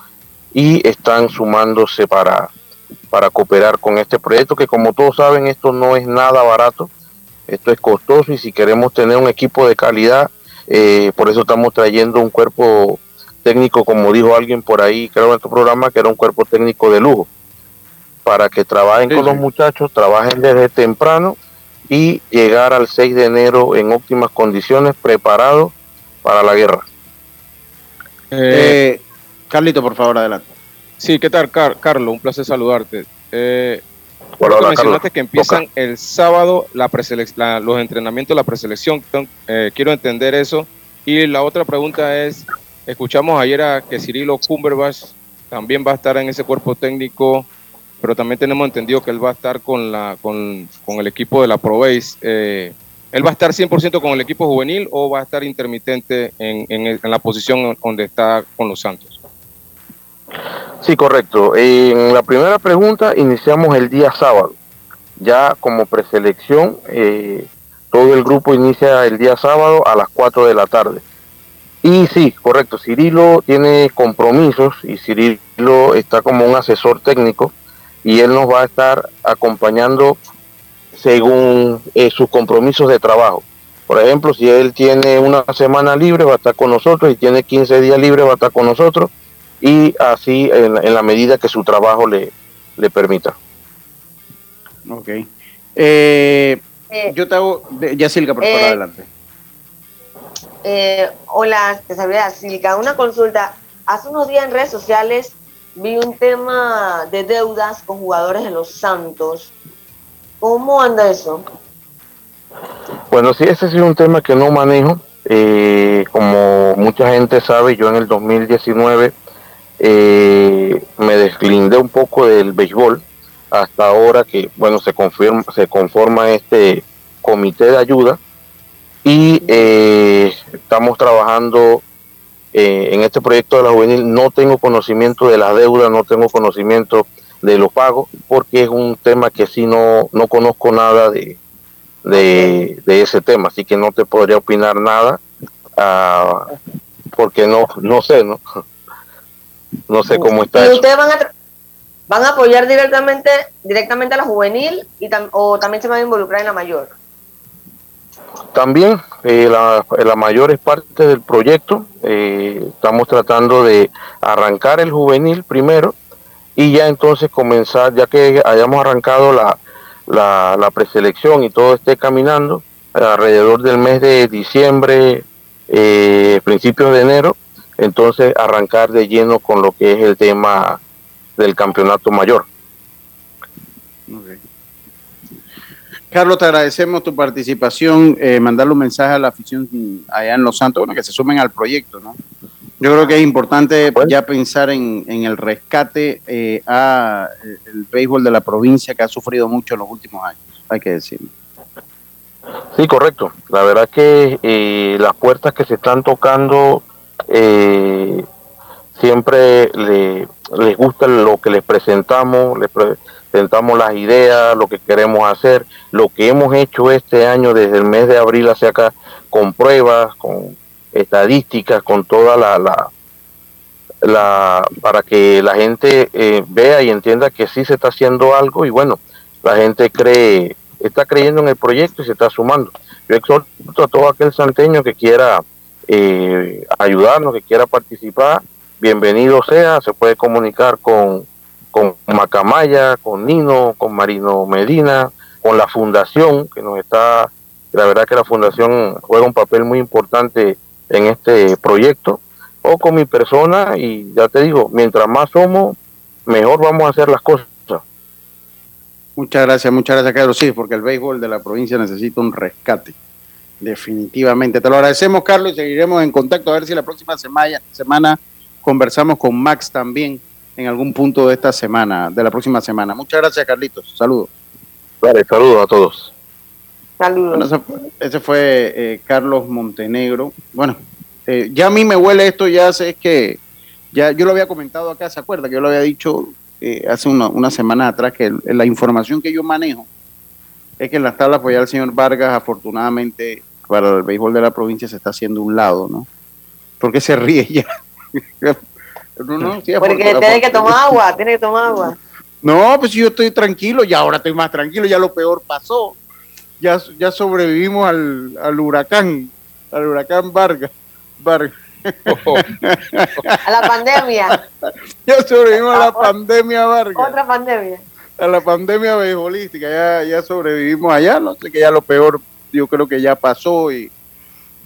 y están sumándose para, para cooperar con este proyecto, que como todos saben, esto no es nada barato, esto es costoso y si queremos tener un equipo de calidad, eh, por eso estamos trayendo un cuerpo técnico, como dijo alguien por ahí, creo en este programa, que era un cuerpo técnico de lujo para que trabajen con los muchachos, trabajen desde temprano y llegar al 6 de enero en óptimas condiciones, preparados para la guerra. Eh, Carlito, por favor, adelante. Sí, ¿qué tal, Carlos? Un placer saludarte. Eh, mencionaste que empiezan el sábado la los entrenamientos, la preselección. Eh, quiero entender eso. Y la otra pregunta es, escuchamos ayer a que Cirilo Cumberbach también va a estar en ese cuerpo técnico pero también tenemos entendido que él va a estar con, la, con, el equipo de la ProBase. Eh, ¿Él va a estar 100% con el equipo juvenil o va a estar intermitente en, en, la posición donde está con los Santos? Sí, correcto. En la primera pregunta iniciamos el día sábado. Ya como preselección, eh, todo el grupo inicia el día sábado a las 4 de la tarde. Y sí, correcto, Cirilo tiene compromisos y Cirilo está como un asesor técnico y él nos va a estar acompañando según eh, sus compromisos de trabajo. Por ejemplo, si él tiene una semana libre, va a estar con nosotros, y tiene 15 días libres, va a estar con nosotros, y así en, la medida que su trabajo le, le permita. Ok. Eh, eh, yo te hago, ya Silka, por favor, adelante. hola, te saluda Silka. Una consulta. Hace unos días en redes sociales vi un tema de deudas con jugadores de los Santos. ¿Cómo anda eso? Bueno, sí, ese es un tema que no manejo. Eh, como mucha gente sabe, yo en el 2019 eh, me deslindé un poco del béisbol hasta ahora que, bueno, se, confirma, se conforma este comité de ayuda y eh, estamos trabajando en este proyecto de la juvenil. No tengo conocimiento de la deuda, no tengo conocimiento de los pagos, porque es un tema que sí no, no conozco nada de, de, ese tema, así que no te podría opinar nada, uh, porque no, no sé, ¿no? No sé cómo está. ¿Y ustedes van a, van a apoyar directamente, directamente a la juvenil y o también se van a involucrar en la mayor? También eh, la, mayor es parte del proyecto. Eh, estamos tratando de arrancar el juvenil primero y ya entonces comenzar, ya que hayamos arrancado la, la, preselección y todo esté caminando, alrededor del mes de diciembre, eh, principios de enero, entonces arrancar de lleno con lo que es el tema del campeonato mayor. Carlos, te agradecemos tu participación, eh, mandarle un mensaje a la afición allá en Los Santos, bueno, que se sumen al proyecto, ¿no? Yo creo que es importante ya pensar en, el rescate eh, a eh, el béisbol de la provincia que ha sufrido mucho en los últimos años, hay que decirlo. Sí, correcto. La verdad que eh, las puertas que se están tocando siempre les gusta lo que les presentamos, les presentamos las ideas, lo que queremos hacer, lo que hemos hecho este año desde el mes de abril hacia acá, con pruebas, con estadísticas, con toda la, la, la para que la gente eh, vea y entienda que sí se está haciendo algo y bueno, la gente cree, está creyendo en el proyecto y se está sumando. Yo exhorto a todo aquel santeño que quiera eh, ayudarnos, que quiera participar, bienvenido sea, se puede comunicar con, con Macamaya, con Nino, con Marino Medina, con la fundación que nos está, la verdad que la fundación juega un papel muy importante en este proyecto o con mi persona y ya te digo, mientras más somos, mejor vamos a hacer las cosas. Muchas gracias, muchas gracias Carlos. Sí, porque el béisbol de la provincia necesita un rescate. Definitivamente. Te lo agradecemos, Carlos, y seguiremos en contacto a ver si la próxima semana, conversamos con Max también en algún punto de esta semana, de la próxima semana. Muchas gracias, Carlitos. Saludos. Vale, saludos a todos. Saludos. ese, fue eh, Carlos Montenegro. Bueno, eh, ya a mí me huele esto, ya sé que, ya yo lo había comentado acá, ¿se acuerda? Que yo lo había dicho eh, hace una, semana atrás, que la información que yo manejo es que en las tablas pues ya el señor Vargas, afortunadamente, para el béisbol de la provincia se está haciendo un lado, ¿no? Porque se ríe ya. Porque tiene que tomar agua, tiene que tomar agua. No, pues yo estoy tranquilo y ahora estoy más tranquilo, ya lo peor pasó ya, ya sobrevivimos al, al huracán, al huracán Vargas. Vargas. a la pandemia. Ya sobrevivimos a la pandemia Vargas. Otra pandemia. A la pandemia beisbolística, ya, ya sobrevivimos allá, no sé que ya lo peor yo creo que ya pasó y,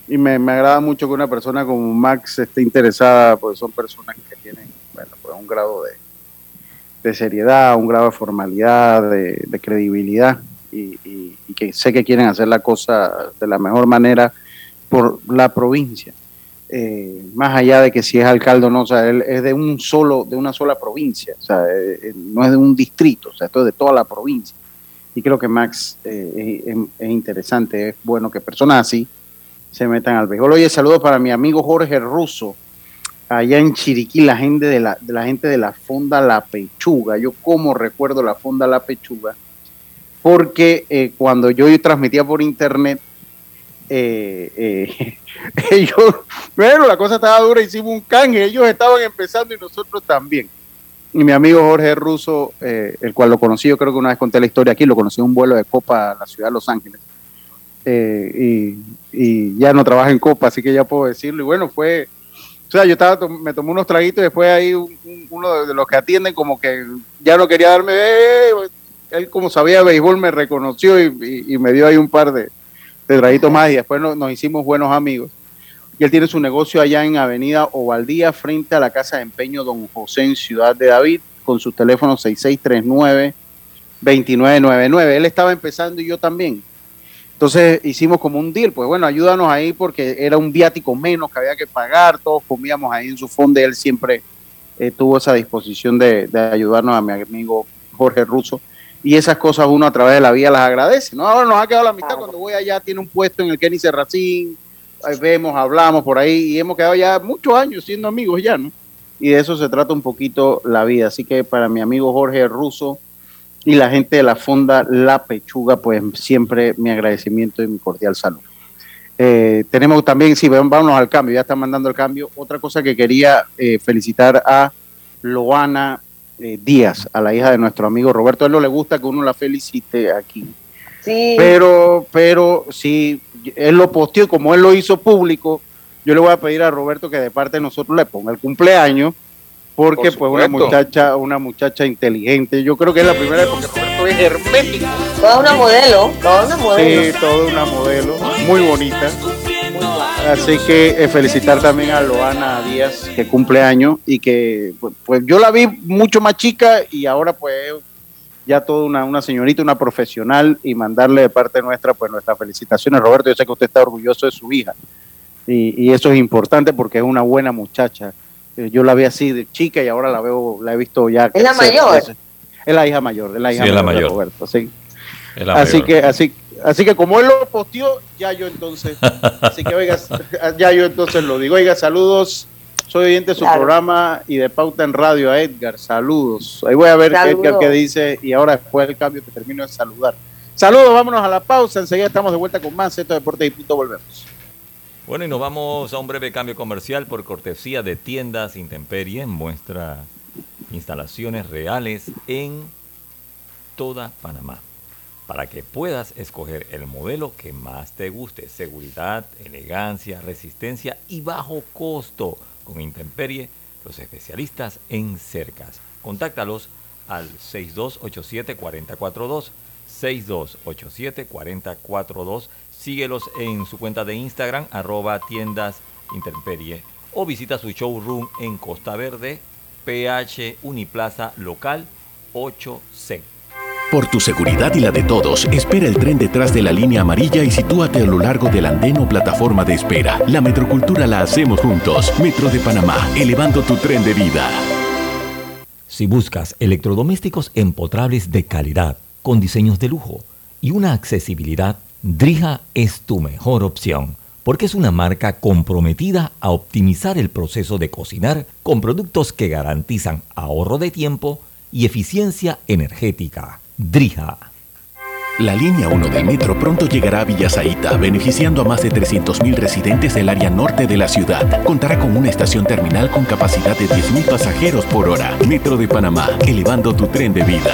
y me, me, agrada mucho que una persona como Max esté interesada, porque son personas que tienen bueno, pues un grado de, de seriedad, un grado de formalidad, de, credibilidad y, que sé que quieren hacer la cosa de la mejor manera por la provincia. Eh, más allá de que si es alcalde o no, o sea, él es de un solo, de una sola provincia, o sea, eh, eh, no es de un distrito, o sea, esto es de toda la provincia. Y creo que Max es, interesante, es bueno que personas así se metan al béisbol. Oye, saludos para mi amigo Jorge Russo, allá en Chiriquí, la gente de la, gente de la Fonda La Pechuga. Yo como recuerdo la Fonda La Pechuga, porque eh, cuando yo transmitía por internet, eh, eh, ellos, bueno, la cosa estaba dura, hicimos un canje, ellos estaban empezando y nosotros también. Y mi amigo Jorge Russo, el cual lo conocí, yo creo que una vez conté la historia aquí, lo conocí en un vuelo de Copa a la ciudad de Los Ángeles. Y, ya no trabaja en Copa, así que ya puedo decirlo. Y bueno, fue, o sea, yo estaba, me tomé unos traguitos y después ahí uno de los que atienden como que ya no quería darme, él como sabía béisbol me reconoció y, me dio ahí un par de, de más y después nos, hicimos buenos amigos. Y él tiene su negocio allá en Avenida Ovaldía, frente a la Casa de Empeño Don José en Ciudad de David, con su teléfono 6639-2999. Él estaba empezando y yo también. Entonces hicimos como un deal, pues bueno, ayúdanos ahí porque era un viático menos que había que pagar, todos comíamos ahí en su fondo, él siempre eh, tuvo esa disposición de, de, ayudarnos a mi amigo Jorge Russo. Y esas cosas uno a través de la vida las agradece, ¿no? Ahora nos ha quedado la mitad cuando voy allá, tiene un puesto en el Kenny Serracín, vemos, hablamos por ahí y hemos quedado ya muchos años siendo amigos ya, ¿no? Y de eso se trata un poquito la vida. Así que para mi amigo Jorge Russo, y la gente de la Fonda La Pechuga, pues siempre mi agradecimiento y mi cordial salud. Eh, tenemos también, sí, vámonos al cambio, ya están mandando el cambio. Otra cosa que quería eh, felicitar a Loana eh, Díaz, a la hija de nuestro amigo Roberto. A él no le gusta que uno la felicite aquí. Sí. Pero, pero si él lo posteó, como él lo hizo público, yo le voy a pedir a Roberto que de parte de nosotros le ponga el cumpleaños porque pues una muchacha, una muchacha inteligente. Yo creo que es la primera vez porque Roberto es hermético. Toda una modelo, toda una modelo. Sí, toda una modelo, muy bonita. Así que eh, felicitar también a Loana Díaz, que cumple años y que pues, pues, yo la vi mucho más chica y ahora pues ya toda una, una señorita, una profesional y mandarle de parte nuestra pues nuestras felicitaciones. Roberto, yo sé que usted está orgulloso de su hija y, y eso es importante porque es una buena muchacha yo la vi así de chica y ahora la veo, la he visto ya. Es la mayor. Es la hija mayor, es la hija sí, mayor, la mayor. de Roberto, sí. así que, así, así que como él lo posteó, ya yo entonces, así que oiga, ya yo entonces lo digo. Oiga, saludos. Soy oyente de su claro. programa y de pauta en radio a Edgar. Saludos. Ahí voy a ver. Edgar qué dice y ahora después del cambio te termino de saludar. Saludos, vámonos a la pausa. Enseguida estamos de vuelta con más Esto Deportes y Punto. Volvemos. Bueno, y nos vamos a un breve cambio comercial por cortesía de Tiendas Intemperie. Muestra instalaciones reales en toda Panamá. Para que puedas escoger el modelo que más te guste. Seguridad, elegancia, resistencia y bajo costo. Con Intemperie, los especialistas en cercas. Contáctalos al 6287-4042. 6287-4042 Síguelos en su cuenta de Instagram, arroba tiendas Interperie, o visita su showroom en Costa Verde, PH Uniplaza Local 8C. Por tu seguridad y la de todos, espera el tren detrás de la línea amarilla y sitúate a lo largo del andén o plataforma de espera. La metrocultura la hacemos juntos. Metro de Panamá, elevando tu tren de vida. Si buscas electrodomésticos empotrables de calidad, con diseños de lujo y una accesibilidad Drija es tu mejor opción porque es una marca comprometida a optimizar el proceso de cocinar con productos que garantizan ahorro de tiempo y eficiencia energética. Drija. La línea 1 del metro pronto llegará a Villasaita, beneficiando a más de 300.000 residentes del área norte de la ciudad. Contará con una estación terminal con capacidad de 10.000 pasajeros por hora. Metro de Panamá, elevando tu tren de vida.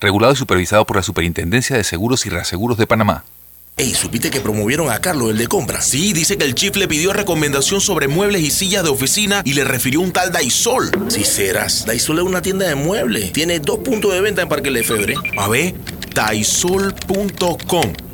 Regulado y supervisado por la Superintendencia de Seguros y Reaseguros de Panamá. Ey, ¿supiste que promovieron a Carlos, el de compra? Sí, dice que el chief le pidió recomendación sobre muebles y sillas de oficina y le refirió un tal Daisol. Si serás, Daisol es una tienda de muebles. Tiene dos puntos de venta en Parque Lefebvre. A ver, daisol.com.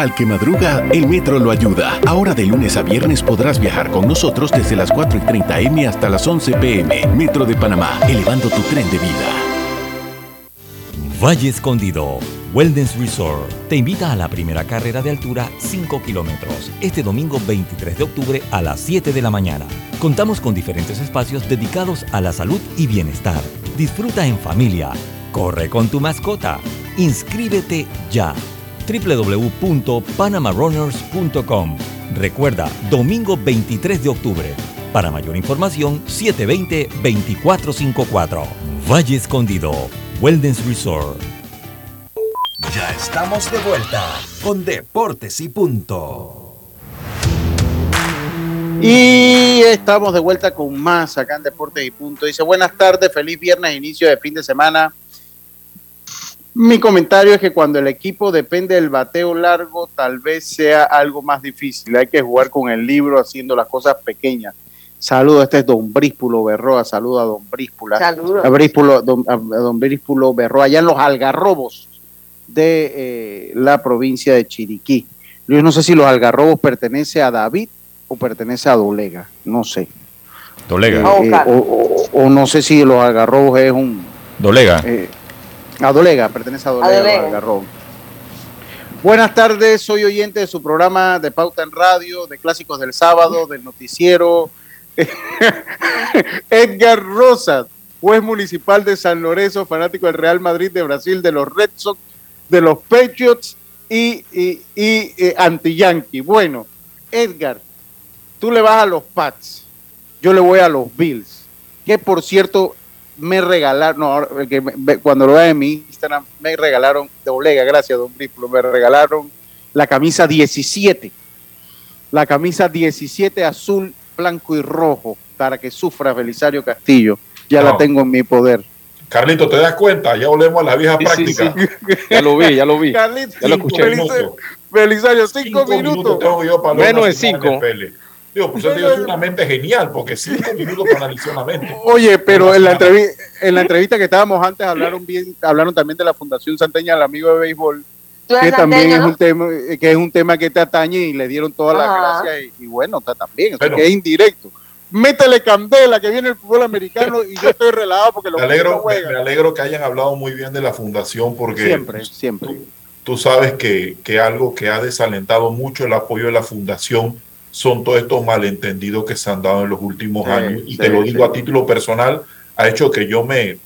Al que madruga, el metro lo ayuda. Ahora de lunes a viernes podrás viajar con nosotros desde las 4 y 30 M hasta las 11 PM. Metro de Panamá, elevando tu tren de vida. Valle Escondido, Wellness Resort, te invita a la primera carrera de altura 5 kilómetros, este domingo 23 de octubre a las 7 de la mañana. Contamos con diferentes espacios dedicados a la salud y bienestar. Disfruta en familia, corre con tu mascota, inscríbete ya www.panamarunners.com. Recuerda, domingo 23 de octubre. Para mayor información, 720-2454. Valle Escondido, Wellness Resort. Ya estamos de vuelta con Deportes y Punto. Y estamos de vuelta con más acá en Deportes y Punto. Dice, buenas tardes, feliz viernes, inicio de fin de semana. Mi comentario es que cuando el equipo depende del bateo largo, tal vez sea algo más difícil. Hay que jugar con el libro haciendo las cosas pequeñas. Saludos, este es Don Bríspulo Berroa. Saludo a Don Bríspula. Saludos. A, Bríspulo, don, a Don Bríspulo Berroa, allá en los Algarrobos de eh, la provincia de Chiriquí. Yo no sé si los Algarrobos pertenece a David o pertenece a Dolega. No sé. Dolega. Eh, o, o- o no sé si los Algarrobos es un. Dolega. A Dolega, pertenece a Dolega, A Dolega. Algarrobos. Buenas tardes, soy oyente de su programa de Pauta en Radio, de Clásicos del Sábado, del Noticiero. Edgar Rosas, juez municipal de San Lorenzo, fanático del Real Madrid de Brasil, de los Red Sox, de los Patriots y, y, y, eh, anti-Yankee. Bueno, Edgar, tú le vas a los Pats, yo le voy a los Bills, que por cierto me regalaron, no, cuando lo vean en mi Instagram, me regalaron, de Olega, gracias, don Brípulo, me regalaron la camisa 17, la camisa 17 azul, blanco y rojo, para que sufra Belisario Castillo. Ya la tengo en mi poder. Carlito, ¿te das cuenta? Ya volvemos a la vieja Sí, práctica. sí. Ya lo vi, ya lo vi. Carlito, Ya lo escuché. minutos. Belisario, cinco, Cinco minutos. tengo yo para Menos de cinco. NFL. Digo, pues yo digo, es una mente genial, porque cinco minutos para analizar una mente. Oye, pero en la, entrevi- en la entrevista que estábamos antes hablaron bien, hablaron también de la Fundación Santeña, el amigo de béisbol, Tú que también santeño, es ¿no? un tema, que es un tema que te atañe y le dieron todas las gracias y, y bueno, está también, o sea, Bueno. que es indirecto. Métele candela que viene el fútbol americano y yo estoy relajado porque los Me alegro, me, me alegro que hayan hablado muy bien de la fundación, porque Siempre, siempre. tú sabes que, que algo que ha desalentado mucho el apoyo de la fundación son todos estos malentendidos que se han dado en los últimos Sí, años. Y sí, te lo digo sí. a título personal, ha hecho que yo me,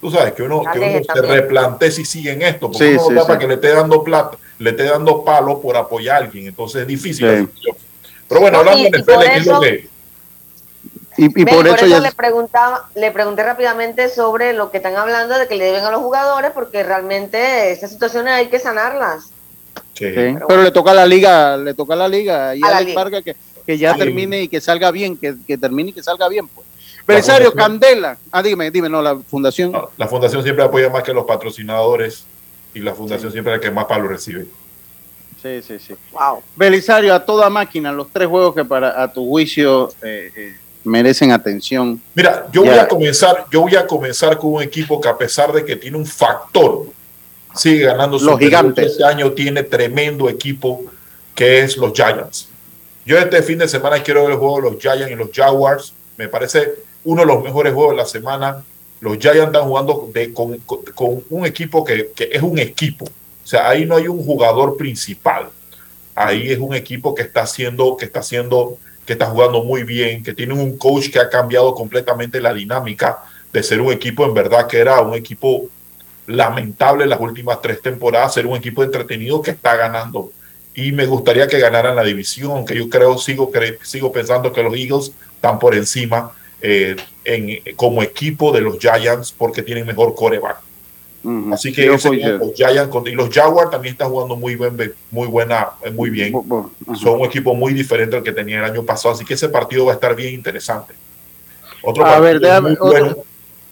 tú sabes, que uno, que uno se replantee si sigue en esto, porque Sí, uno no sí, da sí. para que le esté dando plata, le esté dando palo por apoyar a alguien. Entonces es difícil. Sí. la situación. Pero bueno, No, hablando y- de y NFL, por ¿qué es lo eso- Y, y por eso ya... le preguntaba, le pregunté rápidamente sobre lo que están hablando de que le deben a los jugadores, porque realmente estas situaciones hay que sanarlas. Sí, pero le toca a la liga, le toca a la liga y A a la Alex liga. Vargas que, que ya Sí. termine y que salga bien, que, que termine y que salga bien. Pues. Belisario, Candela. Ah, dime, dime, no, la fundación. no, la fundación siempre apoya más que los patrocinadores y la fundación siempre es la que más palo recibe. Sí, sí, sí. Wow. Belisario, a toda máquina, los tres juegos que para a tu juicio eh, eh, merecen atención. Mira, yo voy a comenzar, yo voy a comenzar con un equipo que a pesar de que tiene un factor, sigue ganando Los gigantes. Este año tiene tremendo equipo que es los Giants. Yo este fin de semana quiero ver el juego de los Giants y los Jaguars. Me parece uno de los mejores juegos de la semana. Los Giants están jugando de- con, con- con un equipo que, que es un equipo. O sea, ahí no hay un jugador principal. Ahí es un equipo que está haciendo, que está haciendo, que está jugando muy bien, que tiene un coach que ha cambiado completamente la dinámica de ser un equipo en verdad que era un equipo lamentable las últimas tres temporadas, ser un equipo entretenido que está ganando. Y me gustaría que ganaran la división, que yo creo, sigo, cre- sigo pensando que los Eagles están por encima eh, en, como equipo de los Giants porque tienen mejor coreback. Así que Yo ese- los Giants y los Jaguars también están jugando muy, buen, muy buena, muy bien. Son un equipo muy diferente al que tenía el año pasado, así que ese partido va a estar bien interesante. Otro A partido ver, déjame- muy otro- bueno,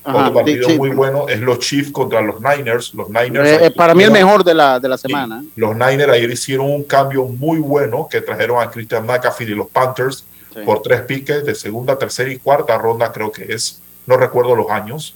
Ajá, otro partido sí, sí. muy bueno es los Chiefs contra los Niners. Los Niners Eh, eh, para mí el mejor de la, de la semana. Los Niners ayer hicieron un cambio muy bueno que trajeron a Christian McAfee de los Panthers Sí. por tres piques de segunda, tercera y cuarta ronda, creo que es. No recuerdo los años.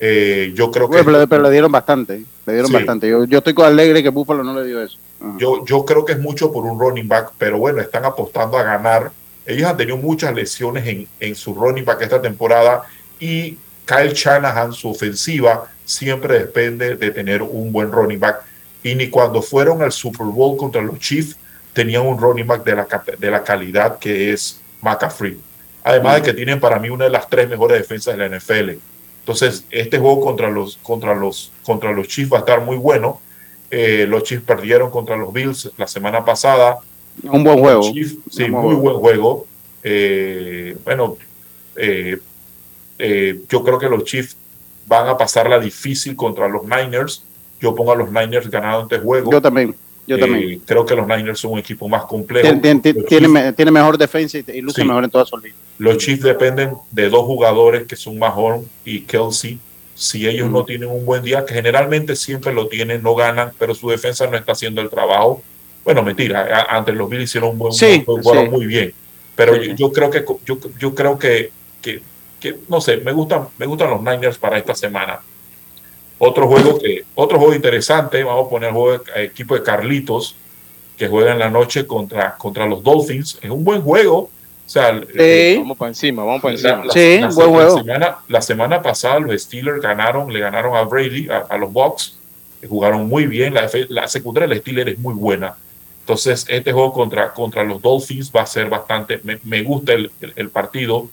Eh, yo creo que pero, pero le dieron bastante. Le dieron bastante. Yo, yo estoy con alegre que Búfalo no le dio eso. Ajá. Yo, yo creo que es mucho por un running back, pero bueno, están apostando a ganar. Ellos han tenido muchas lesiones en, en su running back esta temporada y Kyle Shanahan, su ofensiva, siempre depende de tener un buen running back. Y ni cuando fueron al Super Bowl contra los Chiefs, tenían un running back de la, de la calidad que es McCaffrey. Además de que tienen para mí una de las tres mejores defensas de la NFL. Entonces, este juego contra los, contra los, contra los Chiefs va a estar muy bueno. Eh, los Chiefs perdieron contra los Bills la semana pasada. Un buen juego. Chiefs, sí, muy buen juego. Eh, bueno, Eh, eh, yo creo que los Chiefs van a pasarla difícil contra los Niners. Yo pongo a los Niners ganando este juego. Yo también. Yo Eh, también. Creo que los Niners son un equipo más complejo. Tiene, tiene- me- mejor defensa y, y luce Sí. mejor en todas sus líneas. los Chiefs dependen de dos jugadores que son Mahomes y Kelsey. Si ellos no tienen un buen día, que generalmente siempre lo tienen, no ganan, pero su defensa no está haciendo el trabajo. Bueno, mentira, a- ante los Bills hicieron un buen Sí, juego, sí. muy bien. Pero yo, yo creo que yo, yo creo que, que, que, no sé, me gustan, me gustan los Niners para esta semana. Otro juego que, otro juego interesante, vamos a poner el juego de- equipo de Carlitos, que juega en la noche contra, contra los Dolphins. Es un buen juego. O sea, el- Vamos para encima, vamos para la- encima. la- Sí, la- buen la juego. semana, la semana pasada los Steelers ganaron, le ganaron a Brady, a, a los Bucks, que jugaron muy bien. La, la secundaria del Steelers es muy buena. Entonces, este juego contra, contra los Dolphins va a ser bastante. Me, me gusta el, el- el partido.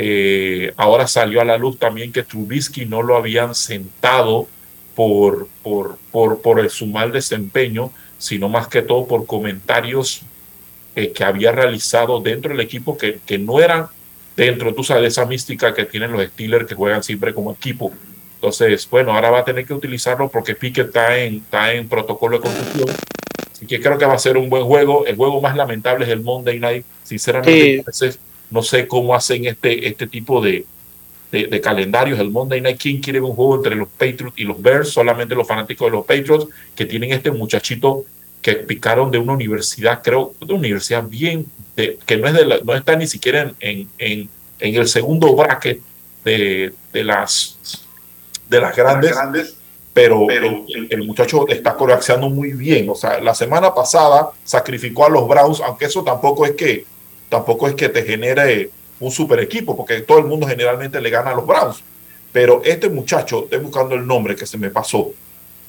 Eh, ahora salió a la luz también que Trubisky no lo habían sentado por, por, por, por el- su mal desempeño, sino más que todo por comentarios eh, que había realizado dentro del equipo que, que no eran dentro, tú sabes, de esa mística que tienen los Steelers que juegan siempre como equipo. Entonces, bueno, ahora va a tener que utilizarlo porque Piquet está en, está en protocolo de confusión. Así que creo que va a ser un buen juego. El juego más lamentable es el Monday Night. Sinceramente, Sí. No sé cómo hacen este, este tipo de, de, de calendarios. El Monday Night, ¿quién quiere un juego entre los Patriots y los Bears? Solamente los fanáticos de los Patriots que tienen este muchachito que picaron de una universidad, creo, de una universidad bien, de, que no, es de la- no está ni siquiera en, en, en, en el segundo bracket de, de las de las grandes, pero, el, el muchacho está coreaxeando muy bien. O sea, la semana pasada sacrificó a los Browns, aunque eso tampoco es que tampoco es que te genere un super equipo, porque todo el mundo generalmente le gana a los Browns. Pero este muchacho, estoy buscando el nombre que se me pasó.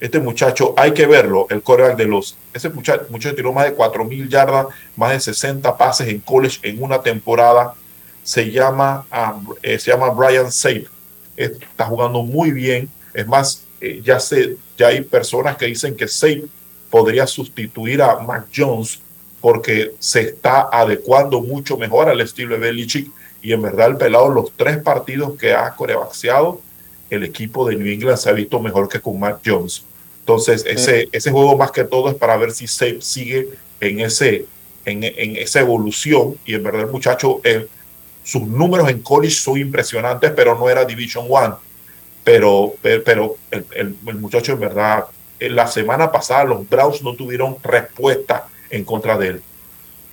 Este muchacho, hay que verlo, el coreback de los. Ese muchacho, muchacho tiró más de 4.000 yardas, más de 60 pases en college en una temporada. Se llama, ah, eh, se llama Brian Safe. Está jugando muy bien. Es más, eh, ya, sé, ya hay personas que dicen que Safe podría sustituir a Mac Jones porque se está adecuando mucho mejor al estilo de Belichick. Y en verdad, el pelado, los tres partidos que ha corebaxeado, el equipo de New England se ha visto mejor que con Mac Jones. Entonces, ese, ese juego más que todo es para ver si Safe sigue en, ese, en, en esa evolución. Y en verdad, el muchacho, eh, sus números en college son impresionantes, pero no era Division One. Pero, pero, pero el, el- el muchacho, en verdad, en la semana pasada los Browns no tuvieron respuesta en contra de él.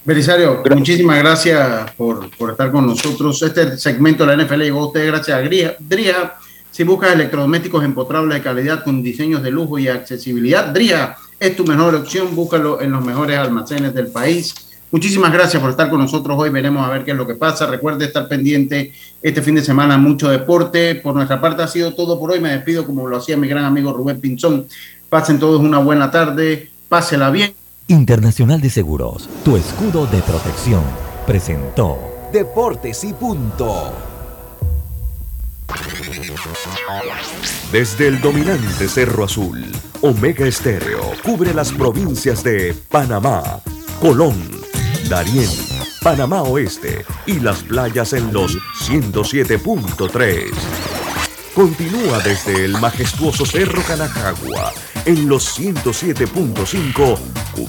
Belisario, muchísimas gracias por, por estar con nosotros. Este segmento de la NFL llegó a usted gracias a Dría. Si buscas electrodomésticos empotrables de calidad con diseños de lujo y accesibilidad, Dría es tu mejor opción. Búscalo en los mejores almacenes del país. Muchísimas gracias por estar con nosotros hoy. Veremos a ver qué es lo que pasa. Recuerde estar pendiente este fin de semana, mucho deporte. Por nuestra parte ha sido todo por hoy. Me despido como lo hacía mi gran amigo Rubén Pinzón. Pasen todos una buena tarde. Pásela bien. Internacional de Seguros, tu escudo de protección, presentó Deportes y punto. Desde el dominante Cerro Azul, Omega Estéreo cubre las provincias de Panamá, Colón, Darién, Panamá Oeste y las playas en los 107.3. Continúa desde el majestuoso Cerro Canajagua en los 107.5, cubriendo